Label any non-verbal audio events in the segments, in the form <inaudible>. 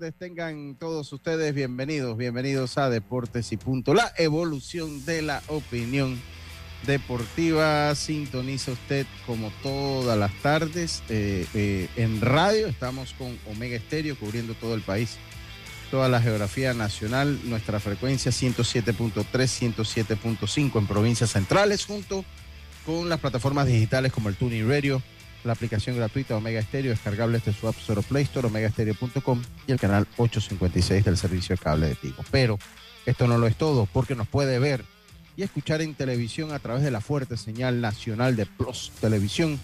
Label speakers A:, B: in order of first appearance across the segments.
A: Tardes, tengan todos ustedes bienvenidos, bienvenidos a Deportes y Punto, la evolución de la opinión deportiva. Sintoniza usted como todas las tardes eh, eh, en radio, estamos con Omega Estéreo cubriendo todo el país, toda la geografía nacional, nuestra frecuencia 107.3, 107.5 en provincias centrales, junto con las plataformas digitales como el Tuning Radio la aplicación gratuita Omega Stereo, descargable desde su App Store Play Store, omegastereo.com y el canal 856 del servicio de cable de Tigo. Pero esto no lo es todo, porque nos puede ver y escuchar en televisión a través de la fuerte señal nacional de Plus Televisión,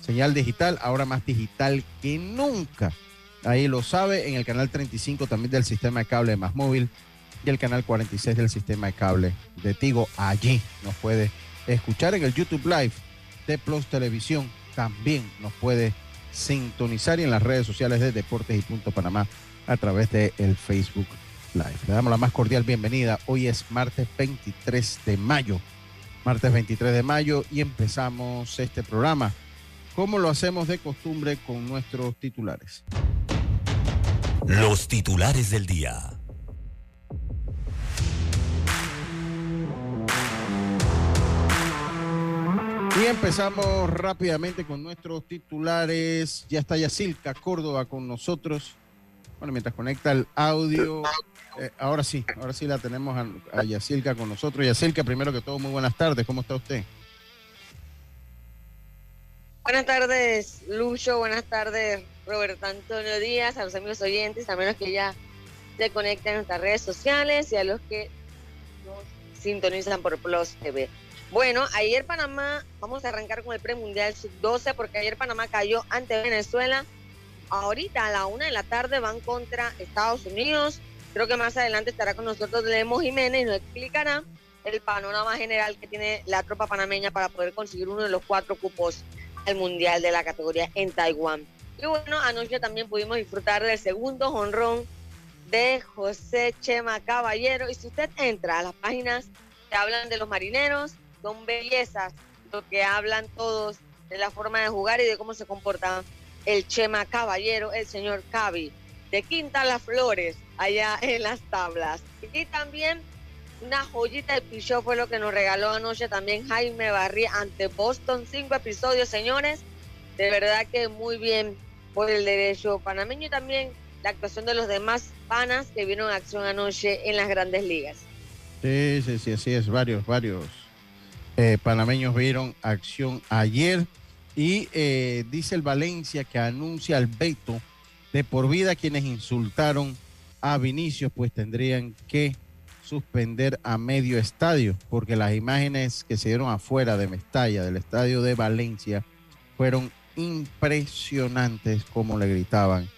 A: señal digital, ahora más digital que nunca. Ahí lo sabe, en el canal 35 también del sistema de cable más móvil y el canal 46 del sistema de cable de Tigo. Allí nos puede escuchar en el YouTube Live de Plus Televisión también nos puede sintonizar y en las redes sociales de Deportes y Punto Panamá a través del el Facebook Live. Le damos la más cordial bienvenida. Hoy es martes 23 de mayo. Martes 23 de mayo y empezamos este programa como lo hacemos de costumbre con nuestros titulares.
B: Los titulares del día.
A: Y empezamos rápidamente con nuestros titulares. Ya está Yacilca Córdoba con nosotros. Bueno, mientras conecta el audio, eh, ahora sí, ahora sí la tenemos a, a Yacilca con nosotros. Yacilca, primero que todo, muy buenas tardes. ¿Cómo está usted?
C: Buenas tardes, Lucho. Buenas tardes, Roberto Antonio Díaz, a los amigos oyentes, a menos que ya se conecten a nuestras redes sociales y a los que nos sintonizan por Plus TV. Bueno, ayer Panamá, vamos a arrancar con el premundial sub-12 porque ayer Panamá cayó ante Venezuela. Ahorita a la una de la tarde van contra Estados Unidos. Creo que más adelante estará con nosotros Lemo Jiménez y nos explicará el panorama general que tiene la tropa panameña para poder conseguir uno de los cuatro cupos al mundial de la categoría en Taiwán. Y bueno, anoche también pudimos disfrutar del segundo honrón de José Chema Caballero. Y si usted entra a las páginas que hablan de los marineros, son bellezas lo que hablan todos de la forma de jugar y de cómo se comporta el Chema Caballero, el señor Cavi, de Quinta Las Flores, allá en las tablas. Y también una joyita de pichó fue lo que nos regaló anoche también Jaime Barría ante Boston. Cinco episodios, señores. De verdad que muy bien por el derecho panameño y también la actuación de los demás panas que vieron acción anoche en las grandes ligas.
A: Sí, sí, sí, así es. Varios, varios eh, panameños vieron acción ayer y eh, dice el Valencia que anuncia el veto de por vida quienes insultaron a Vinicius, pues tendrían que suspender a medio estadio, porque las imágenes que se dieron afuera de Mestalla, del estadio de Valencia, fueron impresionantes como le gritaban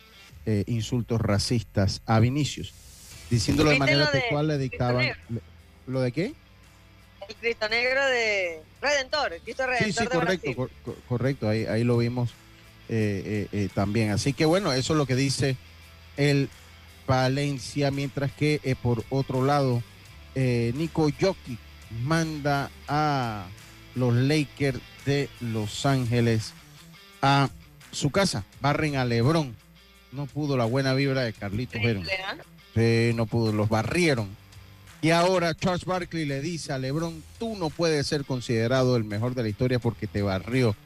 A: eh, insultos racistas a Vinicius, diciéndolo de manera textual, le dictaban, ¿Lo de qué?
C: El Cristo Negro de Redentor, Cristo Redentor
A: Sí, sí,
C: de
A: correcto,
C: Brasil.
A: cor- cor- correcto, ahí, ahí lo vimos eh, eh, eh, también. Así que bueno, eso es lo que dice el Valencia, mientras que por otro lado, Nico Jokic manda a los Lakers de Los Ángeles a su casa, barren a Lebron. No pudo la buena vibra de Carlitos. Sí, no pudo, los barrieron. Y ahora Charles Barkley le dice a LeBron, tú no puedes ser considerado el mejor de la historia porque te barrió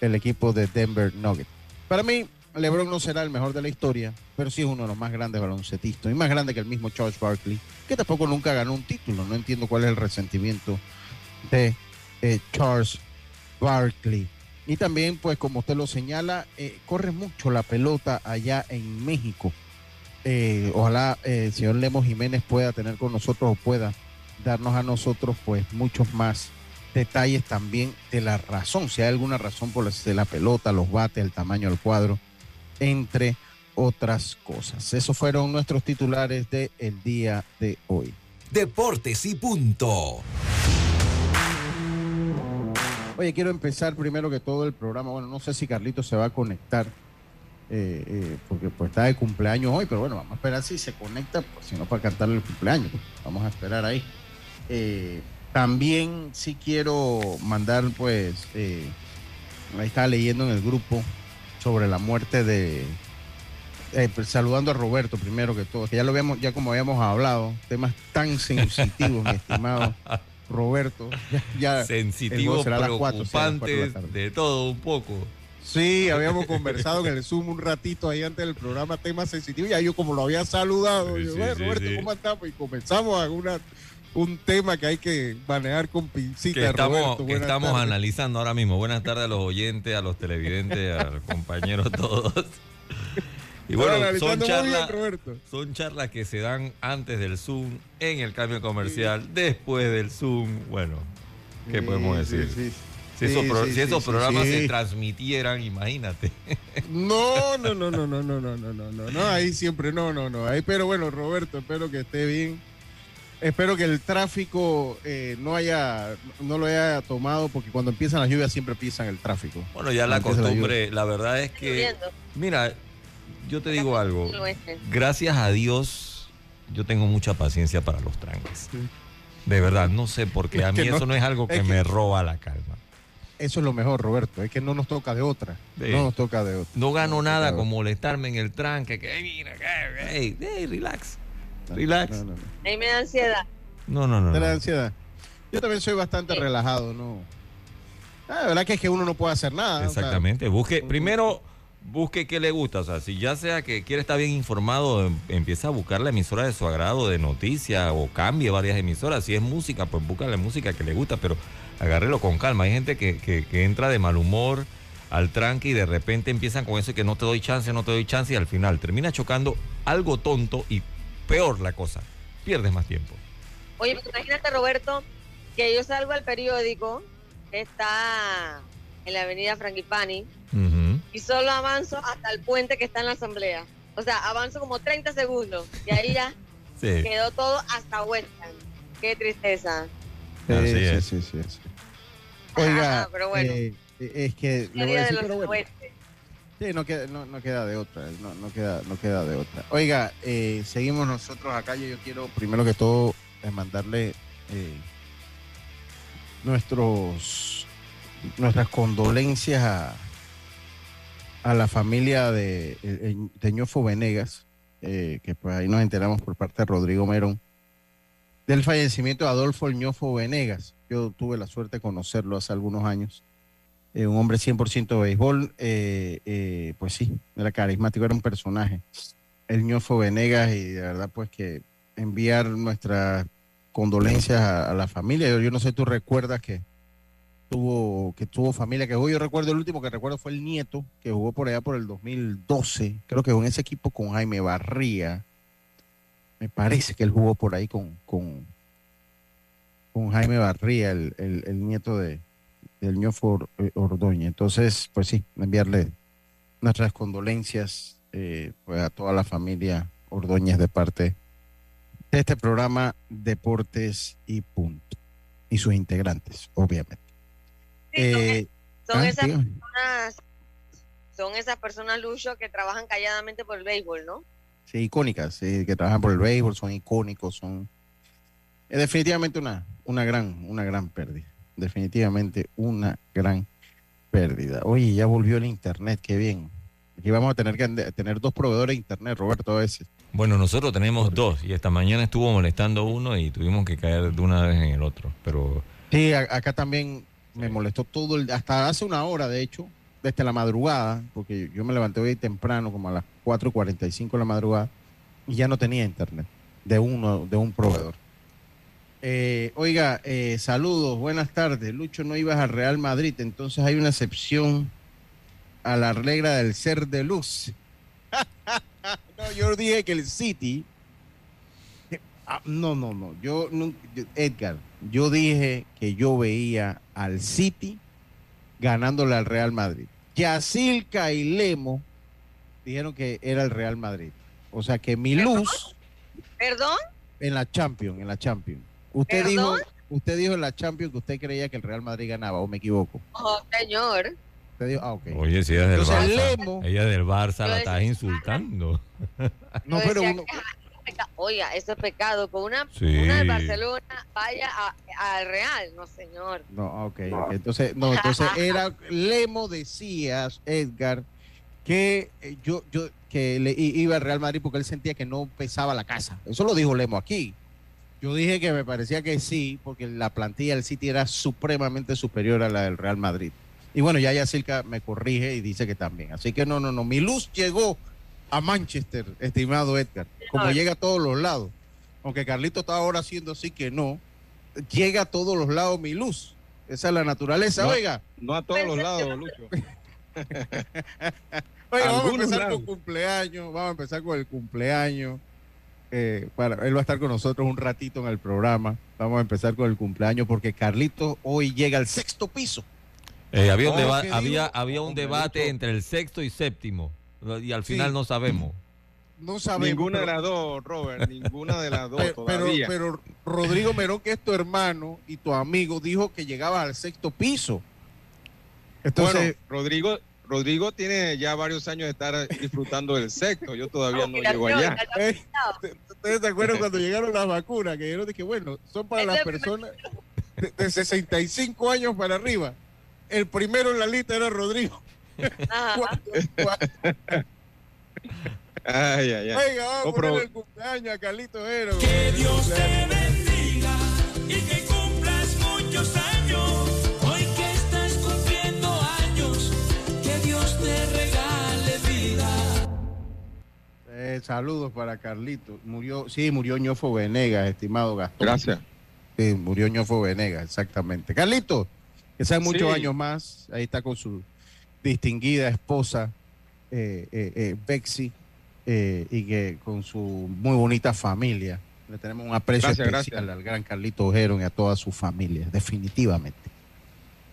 A: el equipo de Denver Nuggets. Para mí, LeBron no será el mejor de la historia, pero sí es uno de los más grandes baloncetistas y más grande que el mismo Charles Barkley, que tampoco nunca ganó un título. No entiendo cuál es el resentimiento de eh, Charles Barkley. Y también, pues como usted lo señala, eh, corre mucho la pelota allá en México. Eh, ojalá eh, el señor Lemos Jiménez pueda tener con nosotros o pueda darnos a nosotros pues muchos más detalles también de la razón, si hay alguna razón por la, de la pelota, los bates, el tamaño del cuadro, entre otras cosas. Esos fueron nuestros titulares del el día de hoy.
D: Deportes y punto.
A: Oye, quiero empezar primero que todo el programa. Bueno, no sé si Carlito se va a conectar, eh, eh, porque pues está de cumpleaños hoy, pero bueno, vamos a esperar si se conecta, pues, si no para cantarle el cumpleaños. pues, vamos a esperar ahí. Eh, también sí quiero mandar, pues, eh, ahí estaba leyendo en el grupo sobre la muerte de, eh, pues, saludando a Roberto primero que todo, que ya lo habíamos, ya como habíamos hablado, temas tan sensitivos, mi estimado Roberto. Ya, ya- a las a las de
E: preocupantes,
A: tarde.
E: de todo un poco.
A: Sí, habíamos conversado en el Zoom un ratito ahí antes del programa, temas sensitivos, y ahí yo como lo había saludado,
E: Sí,
A: yo,
E: sí,
A: "Bueno,
E: sí,
A: Roberto,
E: sí.
A: ¿cómo estamos? Y comenzamos a una, un tema que hay que manejar con pincita,
E: Que estamos,
A: Roberto.
E: que estamos
A: tardes.
E: analizando ahora mismo. Buenas tardes a los oyentes, a los televidentes, <laughs> a los compañeros todos. Y bueno, son charlas, son charlas que se dan antes del Zoom, en el cambio comercial, después del Zoom. Bueno, ¿qué podemos
A: sí,
E: decir?
A: Sí.
E: Si esos, pro-
A: sí,
E: si esos programas
A: sí.
E: se transmitieran, imagínate.
A: No, no, no, no, no, no, no, no, no, no, no, ahí siempre, no, no, no, ahí, pero bueno, Roberto, espero que esté bien. Espero que el tráfico eh, no haya, no lo haya tomado, porque cuando empiezan las lluvias siempre empiezan el tráfico.
E: Bueno, ya la
A: de la
E: costumbre, la verdad es que, mira, yo te digo algo. gracias a Dios, yo tengo mucha paciencia para los tranques. De verdad, no sé por qué. A mí
A: que no-
E: eso no es algo que,
A: es que-
E: me roba la calma.
A: Eso es lo mejor, Roberto, es que no nos toca de otra,
E: Sí.
A: no nos toca de otra.
E: No gano
A: No,
E: nada con molestarme en el tranque. Que, "Ey, mira, hey, hey, relax. Relax.
A: No, no, no.
C: Ahí me da ansiedad.
E: No, no, no.
A: La
E: no.
A: ansiedad. Yo también soy bastante
C: Sí.
A: relajado, ¿no? Ah, la verdad que es que uno no puede hacer nada. o sea,
E: Exactamente. Busque, primero, busque qué le gusta. O sea, si ya sea que quiere estar bien informado, em- empieza a buscar la emisora de su agrado de noticias o cambie varias emisoras. Si es música, pues busca la música que le gusta, pero agárrelo con calma. Hay gente que, que- que entra de mal humor al tranque y de repente empiezan con eso y que no te doy chance, no te doy chance y al final termina chocando algo tonto y peor la cosa. Pierdes más tiempo.
C: Oye, pues imagínate, Roberto, que yo salgo al periódico que está en la avenida Frangipani
E: Ujú.
C: y solo avanzo hasta el puente que está en la asamblea. O sea, avanzo como 30 segundos y ahí ya <laughs>
E: Sí.
C: quedó todo hasta Western. Qué tristeza.
A: Sí,
E: Así
A: sí,
E: es.
A: sí, sí, sí. Oiga,
C: Ah, pero bueno.
A: eh, es que le voy a
C: de
A: decir,
C: los
A: pero bueno,
C: oeste.
A: sí, no queda, no, no queda de otra, no, no queda, no queda de otra. Oiga, eh, seguimos nosotros acá. Yo, yo quiero primero que todo eh, mandarle eh, nuestros nuestras condolencias a, a la familia de, eh, de Ñofo Venegas, eh, que pues ahí nos enteramos por parte de Rodrigo Merón, del fallecimiento de Adolfo Ñofo Venegas. Yo tuve la suerte de conocerlo hace algunos años. Eh, un hombre 100% de béisbol, eh, eh, pues sí, era carismático, era un personaje. El Ñofo Venegas y de verdad pues que enviar nuestras condolencias a, la familia. Yo, yo no sé, tú recuerdas que tuvo que tuvo familia que jugó. Yo recuerdo el último que recuerdo fue el nieto que jugó por allá por el 2012. Creo que en ese equipo con Jaime Barría. Me parece que él jugó por ahí con, con Jaime Barría, el, el- el nieto de, del ñofo Or- Ordóñez. Entonces, pues sí, enviarle nuestras condolencias eh, pues a toda la familia Ordóñez de parte de este programa Deportes y Punto. Y sus integrantes, obviamente.
C: Sí, son-
A: Eh,
C: son,
A: ah,
C: esas
A: dígame.
C: personas, son esas personas, Lucho, que trabajan calladamente por el béisbol, ¿no?
A: Sí, icónicas, sí, que trabajan por el béisbol, son icónicos, son es definitivamente una, una gran, una gran pérdida. Definitivamente una gran pérdida. Oye, ya volvió el internet, qué bien. Aquí vamos a tener que tener dos proveedores de internet, Roberto, a veces.
E: Bueno, nosotros tenemos dos y esta mañana estuvo molestando uno y tuvimos que caer de una vez en el otro. Pero
A: Sí, a- acá también me molestó todo el, hasta hace una hora, de hecho, desde la madrugada, porque yo me levanté hoy temprano, como a las 4.45 de la madrugada, y ya no tenía internet de uno, de un proveedor. Eh, oiga, eh, saludos, buenas tardes. Lucho, no ibas al Real Madrid, entonces hay una excepción a la regla del ser de luz. <laughs> no, yo dije que el City. Ah, no, no, no. Yo, Edgar, yo dije que yo veía al City ganándole al Real Madrid. Yacilca y Lemo dijeron que era el Real Madrid. O sea que mi luz
C: ¿Perdón?
A: en la Champions, en la Champions. Usted dijo, usted dijo en la Champions que usted creía que el Real Madrid ganaba, o me equivoco.
C: Oh, señor.
A: Usted dijo, ah, ok.
E: oye, si ella es del
A: Entonces
E: Barça,
A: Lemo,
E: ella es del Barça, la estás insultando.
A: no, pero uno,
C: ah, Oiga, eso es pecado. Con una,
E: Sí.
C: una del Barcelona vaya a- al Real. No, señor.
A: No, ok, ok. Entonces, no, entonces <laughs> era Lemo decías, Edgar, que eh, yo, yo que le iba al Real Madrid porque él sentía que no pesaba la casa. Eso lo dijo Lemo aquí. Yo dije que me parecía que sí, porque la plantilla del City era supremamente superior a la del Real Madrid. Y bueno, ya Yacirca me corrige y dice que también. Así que no, no, no. Mi luz llegó a Manchester, estimado Edgar, como llega a todos los lados. Aunque Carlito está ahora haciendo así que no, llega a todos los lados mi luz. Esa es la naturaleza.
F: No.
A: Oiga,
F: No a todos los lados, Lucho. <laughs>
A: oiga, vamos a empezar
F: lados.
A: con cumpleaños. Vamos a empezar con el cumpleaños. Eh, para, él va a estar con nosotros un ratito en el programa. Vamos a empezar con el cumpleaños porque Carlito hoy llega al sexto piso.
E: Eh, había, un
A: Oh,
E: deba-
A: ¿qué
E: había,
A: digo?
E: había un
F: Hombre,
E: debate entre el sexto y séptimo y al
A: Sí.
E: final no sabemos.
A: No sabemos.
F: Ninguna
A: pero-
F: de las dos, Robert. Ninguna de las <laughs> dos
A: Pero, pero,
F: todavía.
A: pero Rodrigo Merón, que es tu hermano y tu amigo, dijo que llegaba al sexto piso. Entonces,
F: bueno, Rodrigo, Rodrigo tiene ya varios años de estar disfrutando del sexto. Yo todavía no llego allá.
A: Eh, ¿Ustedes se acuerdan cuando llegaron las vacunas? Que yo dije, bueno, son para las personas de, de 65 años para arriba. El primero en la lista era Rodrigo. <laughs>
F: Ay, ay, ay.
A: Oiga, vamos a el cumpleaños a Carlito.
G: Que Dios te bendiga y que
A: Eh, saludos para Carlito. Murió, sí, murió Ñofo Venegas, estimado Gastón.
F: Gracias.
A: Sí, murió Ñofo Venegas, exactamente. Carlito, que sean muchos
F: Sí.
A: años más. Ahí está con su distinguida esposa, eh, eh, eh, Bexy, eh, y que con su muy bonita familia. Le tenemos un aprecio
F: Gracias,
A: especial
F: gracias.
A: al gran Carlito Ojero y a toda su familia, definitivamente.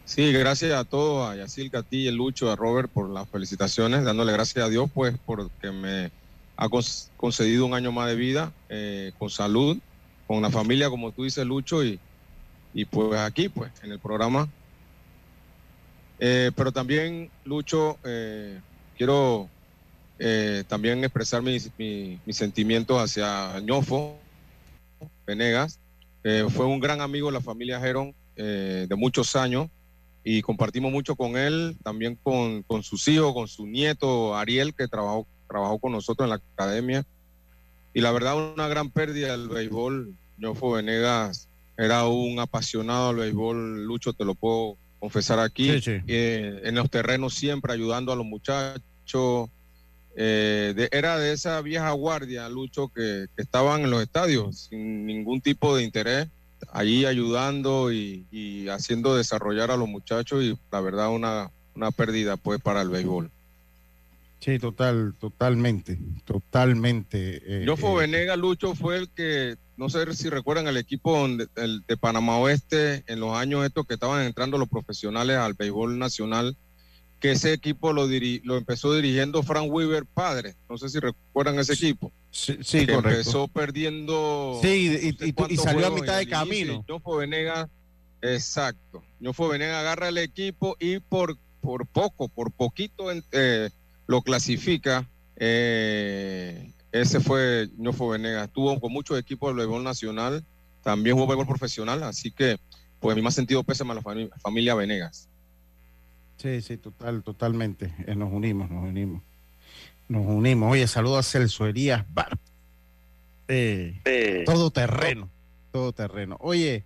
F: Sí, gracias a todos, a Yacilca, a ti, a Lucho, a Robert por las felicitaciones, dándole gracias a Dios pues porque me ha concedido un año más de vida, eh, con salud, con la familia, como tú dices, Lucho, y, y pues aquí, pues, en el programa. Eh, pero también, Lucho, eh, quiero también expresar mis, mi- mis sentimientos hacia Ñofo Venegas. Fue un gran amigo de la familia Geron de muchos años y compartimos mucho con él, también con, con sus hijos, con su nieto Ariel, que trabajó, trabajó con nosotros en la academia. Y la verdad, una gran pérdida del béisbol. Ñofo Venegas era un apasionado del béisbol, Lucho, te lo puedo confesar aquí.
A: Sí, sí.
F: Eh, en los terrenos siempre ayudando a los muchachos. Eh, de- era de esa vieja guardia, Lucho, que, que estaban en los estadios sin ningún tipo de interés, allí ayudando y, y haciendo desarrollar a los muchachos y la verdad una, una pérdida pues para el béisbol.
A: Sí, total, totalmente, totalmente. eh,
F: Ñofo
A: eh,
F: Venega, Lucho, fue el que, no sé si recuerdan, el equipo donde- el de Panamá Oeste, en los años estos que estaban entrando los profesionales al béisbol nacional, que ese equipo lo, diri- lo empezó dirigiendo Frank Weaver padre. No sé si recuerdan ese equipo.
A: Sí, sí,
F: que
A: correcto.
F: empezó perdiendo.
A: Sí, y-
F: no sé
A: y- y- y
F: cuántos
A: salió a mitad de camino.
F: y Ñofo Venegas, exacto. Ñofo Venegas agarra el equipo y por, por poco, por poquito eh, lo clasifica. Eh, ese fue Ñofo Venegas. Estuvo con muchos equipos del béisbol nacional. También jugó béisbol profesional. Así que, pues, mi más sentido pésame a la fami- familia Venegas.
A: Sí, sí, total, totalmente. Eh, nos unimos, nos unimos. Nos unimos. Oye, saludo a Celso Elías Bar. Eh, todo terreno, todo terreno. Oye,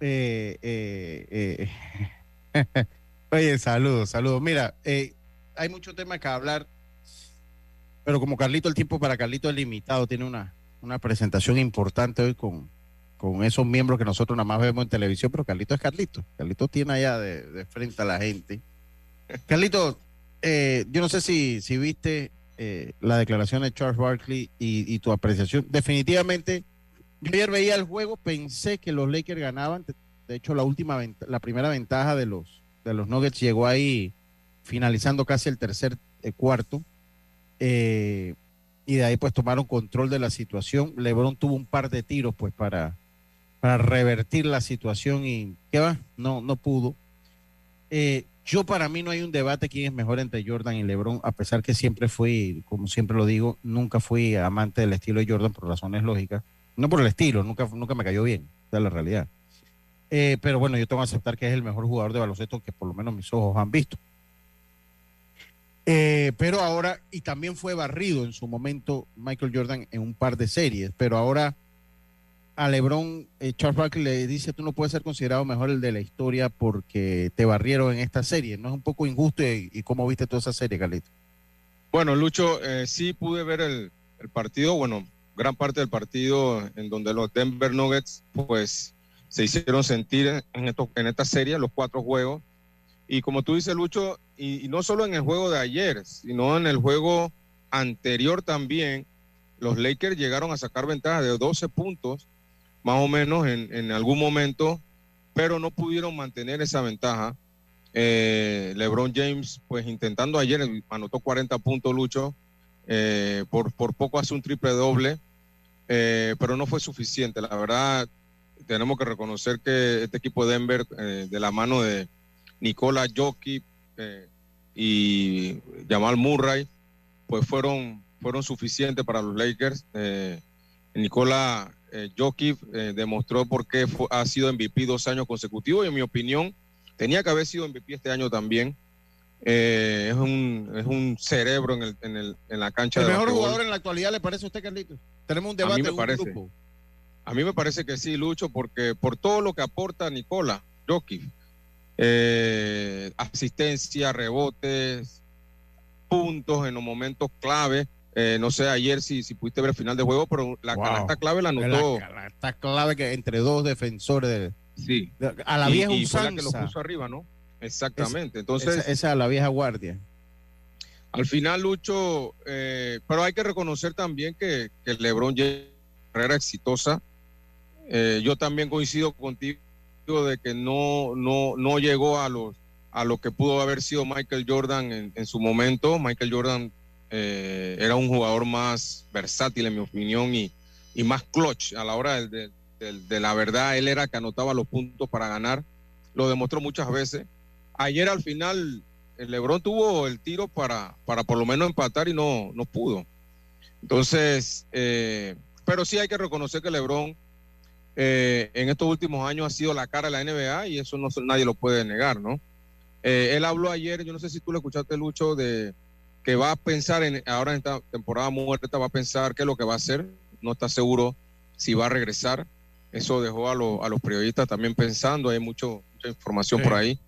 A: eh, eh, eh, <laughs> oye, saludos, saludos. Mira, eh, hay mucho tema que hablar, pero como Carlito, el tiempo para Carlito es limitado, tiene una, una presentación importante hoy con, con esos miembros que nosotros nada más vemos en televisión, pero Carlito es Carlito. Carlito tiene allá de, frente a la gente. Carlito, eh, yo no sé si, si viste eh, la declaración de Charles Barkley y, y tu apreciación. Definitivamente, yo ayer veía el juego, pensé que los Lakers ganaban. De- hecho, la última, la primera ventaja de los, de los Nuggets llegó ahí finalizando casi el tercer eh, cuarto. Eh, y de ahí pues tomaron control de la situación. LeBron tuvo un par de tiros pues para, para revertir la situación y ¿qué va? No, no pudo. Eh, yo para mí no hay un debate quién es mejor entre Jordan y LeBron, a pesar que siempre fui, como siempre lo digo, nunca fui amante del estilo de Jordan por razones lógicas. No por el estilo, nunca, nunca me cayó bien, esa es la realidad. Pero bueno, yo tengo que aceptar que es el mejor jugador de baloncesto que por lo menos mis ojos han visto. Eh, pero ahora, y también fue barrido en su momento Michael Jordan en un par de series, pero ahora a LeBron, eh, Charles Barkley le dice, tú no puedes ser considerado mejor el de la historia porque te barrieron en esta serie. ¿No es un poco injusto y, y cómo viste toda esa serie, Carlito?
F: Bueno, Lucho, eh, sí pude ver el, partido, bueno, gran parte del partido en donde los Denver Nuggets, pues, se hicieron sentir en, en esto- en esta serie, los cuatro juegos. Y como tú dices, Lucho, y, no solo en el juego de ayer, sino en el juego anterior también, los Lakers llegaron a sacar ventaja de 12 puntos, más o menos en, en algún momento, pero no pudieron mantener esa ventaja. Eh, LeBron James, pues intentando ayer, anotó 40 puntos, Lucho. eh, por, por poco hace un triple doble, eh, pero no fue suficiente. La verdad, tenemos que reconocer que este equipo de Denver, de la mano de Nicola Jokic eh, y Jamal Murray, pues fueron, fueron suficientes para los Lakers. Eh, Nicola eh, Jokic demostró por qué fu- ha sido MVP dos años consecutivos y en mi opinión tenía que haber sido MVP este año también. Eh, es, un, es un cerebro en, el, en, el, en la cancha
A: ¿El
F: de
A: mejor
F: basquetbol.
A: jugador en la actualidad le parece a usted, Carlito? Tenemos un
F: A mí
A: debate
F: me
A: un
F: parece.
A: grupo.
F: A mí me parece que sí, Lucho, porque por todo lo que aporta Nicola Jokic, eh, asistencia, rebotes, puntos en los momentos clave. Eh, no sé ayer si, si pudiste ver el final de juego, pero la
A: Wow.
F: canasta clave la anotó.
A: la- Está clave que entre dos defensores de,
F: Sí.
A: de- a la vieja
F: y, fue la que lo
A: usanza.
F: puso arriba, ¿no? Exactamente. Entonces,
A: esa, esa a la vieja guardia.
F: Al final, Lucho, eh, pero hay que reconocer también que, que LeBron lleva una carrera exitosa. Eh, yo también coincido contigo de que no, no, no llegó a, a lo que pudo haber sido Michael Jordan en, su momento. Michael Jordan eh, era un jugador más versátil, en mi opinión, y, y más clutch a la hora de, la verdad. Él era que anotaba los puntos para ganar. Lo demostró muchas veces. Ayer al final el Lebron tuvo el tiro para, para por lo menos empatar y no, no pudo. Entonces, eh, pero sí hay que reconocer que Lebron eh, en estos últimos años ha sido la cara de la NBA y eso no nadie lo puede negar, ¿no? Eh, él habló ayer, yo no sé si tú lo escuchaste, Lucho, de que va a pensar en ahora en esta temporada muerta, va a pensar qué es lo que va a hacer, no está seguro si va a regresar. Eso dejó a, lo- a los periodistas también pensando, hay mucho, mucha información
A: Sí.
F: por ahí.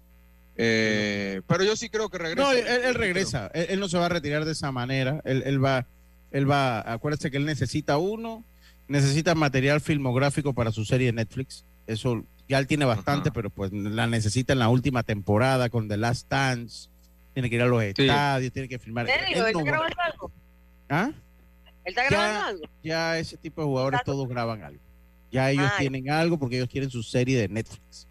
F: Eh, pero yo sí creo que regresa.
A: No, él, él regresa. Él, él no se va a retirar de esa manera. Él, él va, él va. Acuérdate que él necesita uno, necesita material filmográfico para su serie de Netflix. Eso ya él tiene bastante,
F: Ajá.
A: pero pues la necesita en la última temporada con The Last Dance. Tiene que ir a los estadios, tiene que filmar.
C: ¿En serio?
A: Él
C: ¿Él
A: no
C: está grabando algo?
A: ¿Ah?
C: ¿Él está
A: Ya.
C: grabando algo?
A: Ya ese tipo de jugadores todos graban algo. Ya ellos
C: Ay.
A: tienen algo porque ellos quieren su serie de Netflix.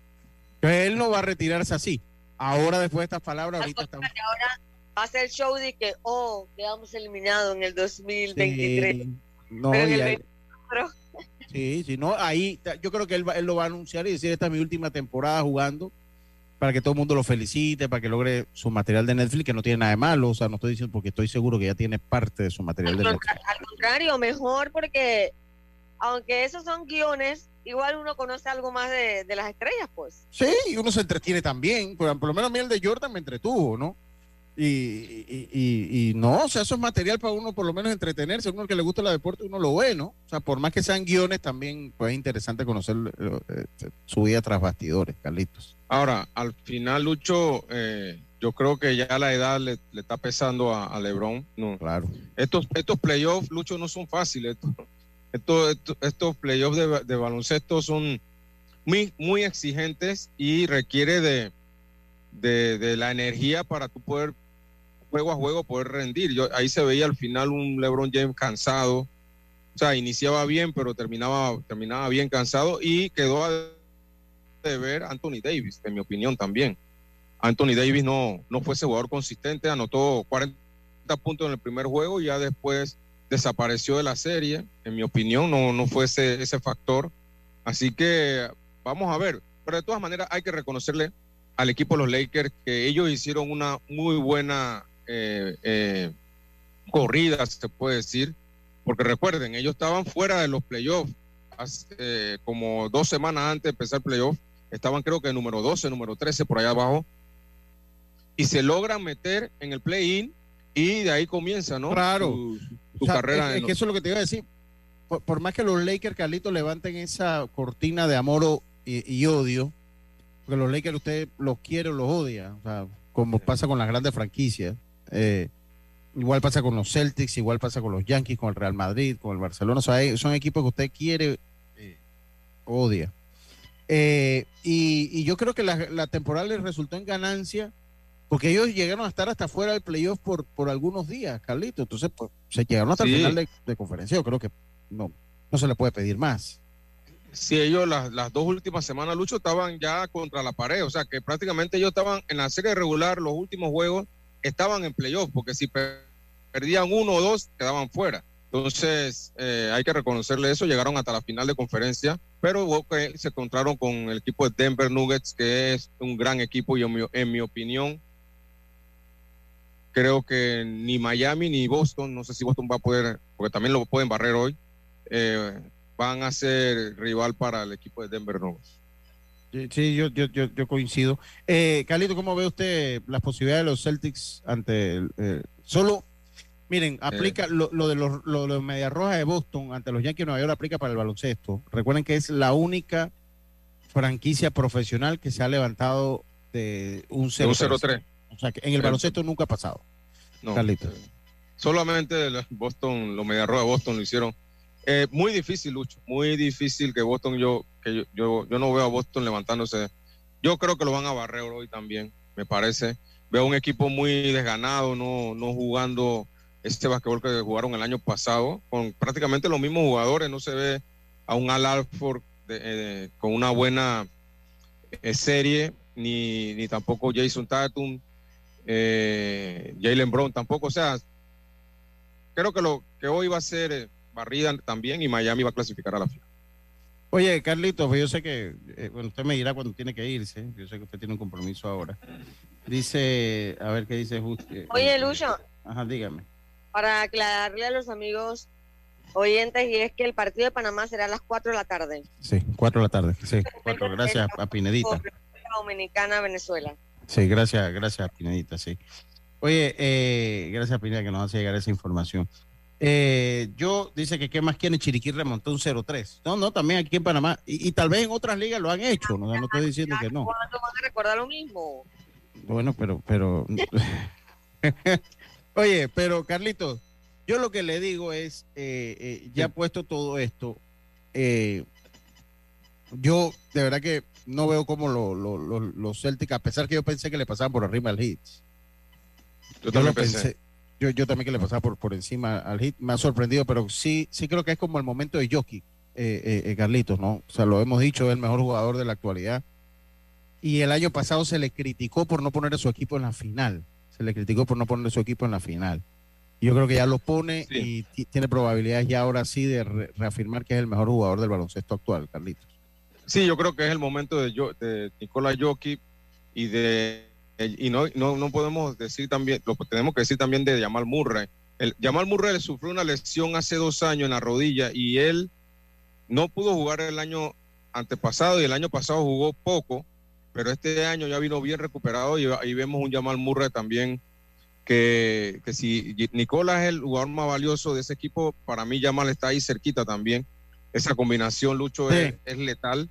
A: Pero él no va a retirarse así. Ahora, después de estas palabras,
C: Al
A: ahorita estamos.
C: ahora va a ser el show de que, oh, quedamos eliminados en el 2023.
A: Sí, no,
C: Pero en
A: y
C: el
A: ahí-
C: 24,
A: sí, sí, no, ahí yo creo que él, va- él lo va a anunciar y decir esta es mi última temporada jugando para que todo el mundo lo felicite, para que logre su material de Netflix, que no tiene nada de malo, o sea, no estoy diciendo porque estoy seguro que ya tiene parte de su material
C: al,
A: de Netflix.
C: al contrario, mejor porque aunque esos son guiones, igual uno conoce algo más de, de las estrellas, pues.
A: Sí, y uno se entretiene también, por, por lo menos a mí el de Jordan me entretuvo, ¿no? Y, y, y- y no, o sea, eso es material para uno por lo menos entretenerse, uno que le gusta el deporte, uno lo ve, ¿no? O sea, por más que sean guiones, también pues, es interesante conocer eh, eh, su vida tras bastidores, Carlitos.
F: Ahora, al final, Lucho, eh, yo creo que ya la edad le, le está pesando a, a LeBron. No.
A: Claro.
F: Estos, estos playoffs, Lucho, no son fáciles. Estos, estos, estos- estos playoffs de, de baloncesto son muy, muy exigentes y requiere de, de, de la energía para tú poder, juego a juego, poder rendir. Yo, ahí se veía al final un LeBron James cansado. O sea, iniciaba bien, pero terminaba, terminaba bien cansado y quedó a de ver Anthony Davis, en mi opinión también. Anthony Davis no, no fue ese jugador consistente, anotó 40 puntos en el primer juego y ya después desapareció de la serie. En mi opinión, no, no fue ese, ese factor. Así que vamos a ver. Pero de todas maneras hay que reconocerle al equipo de los Lakers que ellos hicieron una muy buena eh, eh, corrida, se puede decir. Porque recuerden, ellos estaban fuera de los playoffs hace, eh, como dos semanas antes de empezar el playoff. Estaban creo que número 12, número 13 por allá abajo. Y se logran meter en el play-in y de ahí comienza, ¿no?
A: Claro.
F: Su, su
A: O sea,
F: carrera.
A: Es,
F: en
A: es
F: los-
A: que eso es lo que te iba a decir. Por, por más que los Lakers, Carlitos, levanten esa cortina de amor y, y odio, porque los Lakers usted los quiere o los odia, o sea, como pasa con las grandes franquicias. Eh, igual pasa con los Celtics, igual pasa con los Yankees, con el Real Madrid, con el Barcelona. O sea, hay- son equipos que usted quiere eh, odia. Eh, y, y yo creo que la, la temporada les resultó en ganancia porque ellos llegaron a estar hasta fuera del playoff por, por algunos días, Carlito. Entonces, pues, se llegaron hasta
F: Sí.
A: el final de, de conferencia. Yo creo que no, no se le puede pedir más.
F: Sí, ellos las, las dos últimas semanas, Lucho, estaban ya contra la pared. O sea, que prácticamente ellos estaban en la serie regular, los últimos juegos, estaban en playoff, porque si per- perdían uno o dos, quedaban fuera. Entonces, eh, hay que reconocerle eso. Llegaron hasta la final de conferencia, pero ok, se encontraron con el equipo de Denver Nuggets, que es un gran equipo y en mi, en mi opinión, creo que ni Miami ni Boston, no sé si Boston va a poder, porque también lo pueden barrer hoy, eh, van a ser rival para el equipo de Denver Nuggets.
A: Sí, Sí, yo, yo, yo, yo coincido. Eh, Carlito, ¿cómo ve usted las posibilidades de los Celtics ante el, eh, solo? Miren, aplica lo, lo de los lo, de los Medias Rojas de Boston ante los Yankees de Nueva York aplica para el baloncesto. Recuerden que es la única franquicia profesional que se ha levantado de un
F: De un
A: 0-3.
F: 0-3.
A: O sea, que en el baloncesto nunca ha pasado.
F: No,
A: Carlito.
F: eh, solamente los Boston, los Mediarrojas de Boston lo hicieron. Eh, muy difícil, Lucho, muy difícil que Boston, yo, que yo, yo, no veo a Boston levantándose. Yo creo que lo van a barrer hoy también, me parece. Veo un equipo muy desganado, no, no jugando este basquetbol que jugaron el año pasado, con prácticamente los mismos jugadores. No se ve a un Al Alford eh, con una buena eh, serie, ni, ni tampoco Jason Tatum, eh, Jalen Brown tampoco. O sea, creo que lo que hoy va a ser barrida también y Miami va a clasificar a la final.
A: Oye, Carlitos, pues yo sé que, eh, bueno, usted me dirá cuando tiene que irse. Yo sé que usted tiene un compromiso ahora. Dice, a ver qué dice justo.
C: Oye, Lucho,
A: Ajá, dígame.
C: para aclararle a los amigos oyentes, y es que el partido de Panamá será a las 4 de la tarde.
A: Sí, cuatro de la tarde. Sí, cuatro. Gracias a Pinedita.
C: Dominicana, Venezuela.
A: Sí, gracias, gracias a Pinedita, sí. Oye, eh, gracias a Pineda que nos hace llegar esa información. Eh, yo dice que qué más quiere Chiriquí remontó un 0-3. No, no, también aquí en Panamá. Y, y tal vez en otras ligas lo han hecho. No, no estoy diciendo que no.
C: ¿Cuándo van a recordar lo mismo?
A: Bueno, pero, pero. Oye, pero Carlitos, yo lo que le digo es, eh, eh, ya puesto todo esto, eh, yo de verdad que no veo cómo lo- lo- lo- los Celtics, a pesar que yo pensé que le pasaban por arriba al Hit.
F: Yo
A: Yo
F: también
A: lo
F: pensé.
A: pensé. Yo, yo también que le pasaba por, por encima al hit, me ha sorprendido, pero sí, sí creo que es como el momento de Jockey, eh, eh, eh, Carlitos, ¿no? O sea, lo hemos dicho, es el mejor jugador de la actualidad. y el año pasado se le criticó por no poner a su equipo en la final. Se le criticó por no poner a su equipo en la final. Yo creo que ya lo pone y ti- tiene probabilidades ya ahora sí de re- reafirmar que es el mejor jugador del baloncesto actual, Carlitos.
F: Sí, yo creo que es el momento de, yo, de Nicola Jokic y de y no, no, no podemos decir también, lo que tenemos que decir también de Jamal Murray. El, Jamal Murray le sufrió una lesión hace dos años en la rodilla y él no pudo jugar el año antepasado y el año pasado jugó poco, pero este año ya vino bien recuperado y ahí vemos un Jamal Murray también que, que si Nicola es el jugador más valioso de ese equipo, para mí Jamal está ahí cerquita también. Esa combinación, Lucho,
A: Sí.
F: es, es letal.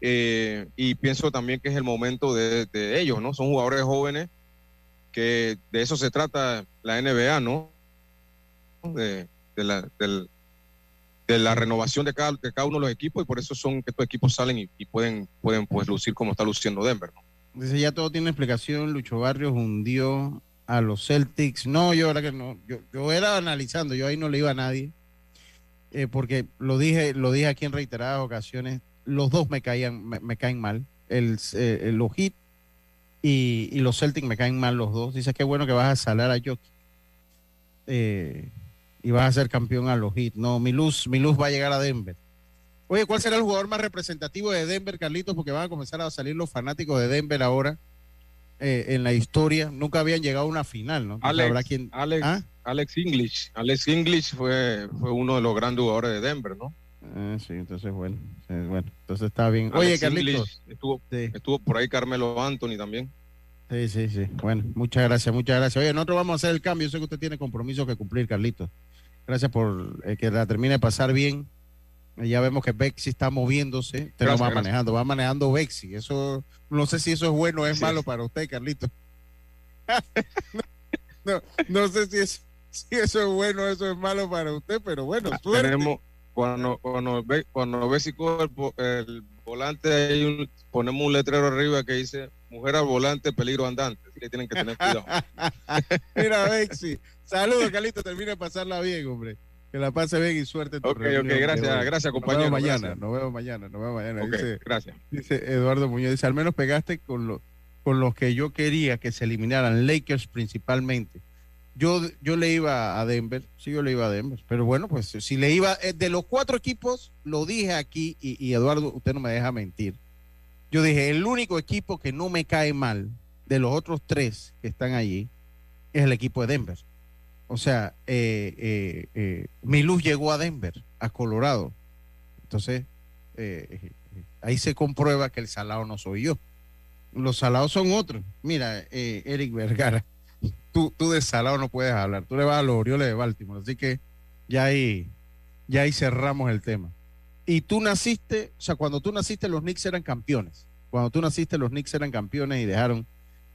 F: Eh, y pienso también que es el momento de, de ellos, ¿no? Son jugadores jóvenes que de eso se trata la NBA, ¿no? De, de la, del- de la renovación de cada, de cada uno de los equipos y por eso son que estos equipos salen y, pueden, pueden pues lucir como está luciendo Denver, ¿no?
A: Dice, ya todo tiene explicación. Lucho Barrios hundió a los Celtics. No, yo ahora que no. Yo, yo era analizando, yo ahí no le iba a nadie. eh, porque lo dije, lo dije aquí en reiteradas ocasiones. Los dos me caían, me, me caen mal. El, eh, los Heat y, y los Celtics me caen mal los dos. Dice que bueno que vas a salar a Jokic. Eh, y vas a ser campeón a los Heat. No, mi luz, mi luz va a llegar a Denver. Oye, ¿cuál será el jugador más representativo de Denver, Carlitos? Porque van a comenzar a salir los fanáticos de Denver ahora eh, en la historia. Nunca habían llegado a una final, ¿no?
F: Alex,
A: habrá quien-
F: Alex,
A: ¿Ah?
F: Alex English. Alex English fue, fue uno de los grandes jugadores de Denver, ¿no?
A: Ah, sí, entonces bueno, bueno, entonces está bien. Oye,
F: Alex
A: Carlitos.
F: Estuvo,
A: Sí.
F: estuvo por ahí Carmelo Anthony también.
A: Sí, sí, sí. Bueno, muchas gracias, muchas gracias. Oye, nosotros vamos a hacer el cambio. Yo sé que usted tiene compromisos que cumplir, Carlitos. Gracias por eh, que la termine de pasar bien. Ya vemos que Bexi está moviéndose. Usted no
F: Gracias,
A: va
F: gracias.
A: manejando, va manejando Bexi. Eso, no sé si eso es bueno o es
F: Sí.
A: malo para usted, Carlitos. <laughs> no, no sé si, es, si eso es bueno o eso es malo para usted, pero bueno, suerte.
F: Ah, Tenemos, cuando, cuando, ve, cuando Bessi coge el, vo- el volante, hay un- ponemos un letrero arriba que dice mujer al volante, peligro andante. Así que tienen que tener cuidado. <laughs>
A: Mira, Bexi. Saludos, Carlitos. Termina de pasarla bien, hombre. Que la pase bien y suerte. en tu
F: Ok,
A: reunión
F: ok, gracias, gracias,
A: Nos
F: compañero,
A: vemos mañana, nos vemos mañana, nos vemos mañana.
F: Ok,
A: Dice,
F: gracias.
A: dice Eduardo Muñoz, dice, al menos pegaste con, lo, con los que yo quería que se eliminaran, Lakers principalmente. Yo, yo le iba a Denver, sí, yo le iba a Denver, pero bueno, pues si le iba, eh, de los cuatro equipos, lo dije aquí, y, Eduardo, usted no me deja mentir. Yo dije, el único equipo que no me cae mal de los otros tres que están allí es el equipo de Denver. O sea, eh, eh, eh, mi luz llegó a Denver, a Colorado. Entonces, ahí se comprueba que el salado no soy yo. Los salados son otros. Mira, Eric Vergara, tú, tú de salado no puedes hablar. Tú le vas a los Orioles de Baltimore. Así que ya ahí, ya ahí cerramos el tema. Y tú naciste, o sea, cuando tú naciste los Knicks eran campeones. Cuando tú naciste los Knicks eran campeones y dejaron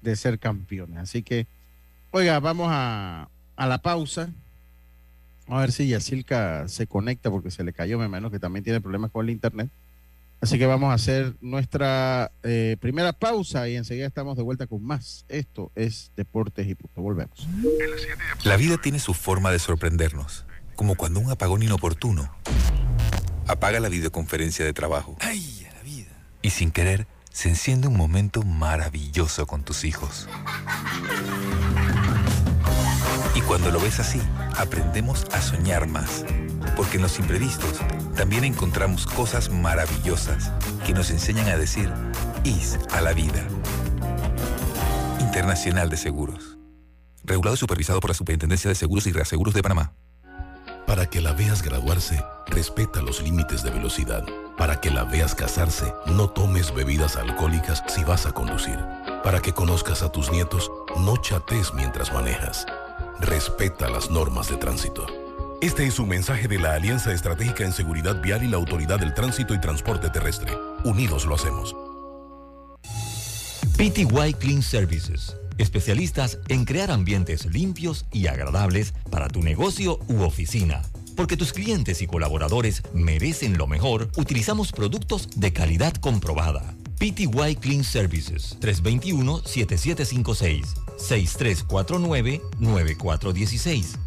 A: de ser campeones. Así que, oiga, vamos a, a la pausa. A ver si Yacilca se conecta porque se le cayó, me imagino que también tiene problemas con el internet. Así que vamos a hacer nuestra eh, primera pausa y enseguida estamos de vuelta con más. Esto es Deportes y Punto. Volvemos.
H: La vida tiene su forma de sorprendernos, como cuando un apagón inoportuno apaga la videoconferencia de trabajo. ¡Ay, a la vida! Y sin querer, se enciende un momento maravilloso con tus hijos. Y cuando lo ves así, aprendemos a soñar más. Porque en los imprevistos también encontramos cosas maravillosas que nos enseñan a decir IS a la vida. Internacional de Seguros. Regulado y supervisado por la Superintendencia de Seguros y Reaseguros de Panamá.
I: Para que la veas graduarse, respeta los límites de velocidad. Para que la veas casarse, no tomes bebidas alcohólicas si vas a conducir. Para que conozcas a tus nietos, no chates mientras manejas. Respeta las normas de tránsito. Este es un mensaje de la Alianza Estratégica en Seguridad Vial y la Autoridad del Tránsito y Transporte Terrestre. Unidos lo hacemos.
B: PTY Clean Services, especialistas en crear ambientes limpios y agradables para tu negocio u oficina. Porque tus clientes y colaboradores merecen lo mejor, utilizamos productos de calidad comprobada. PTY Clean Services 321-7756 6349-9416.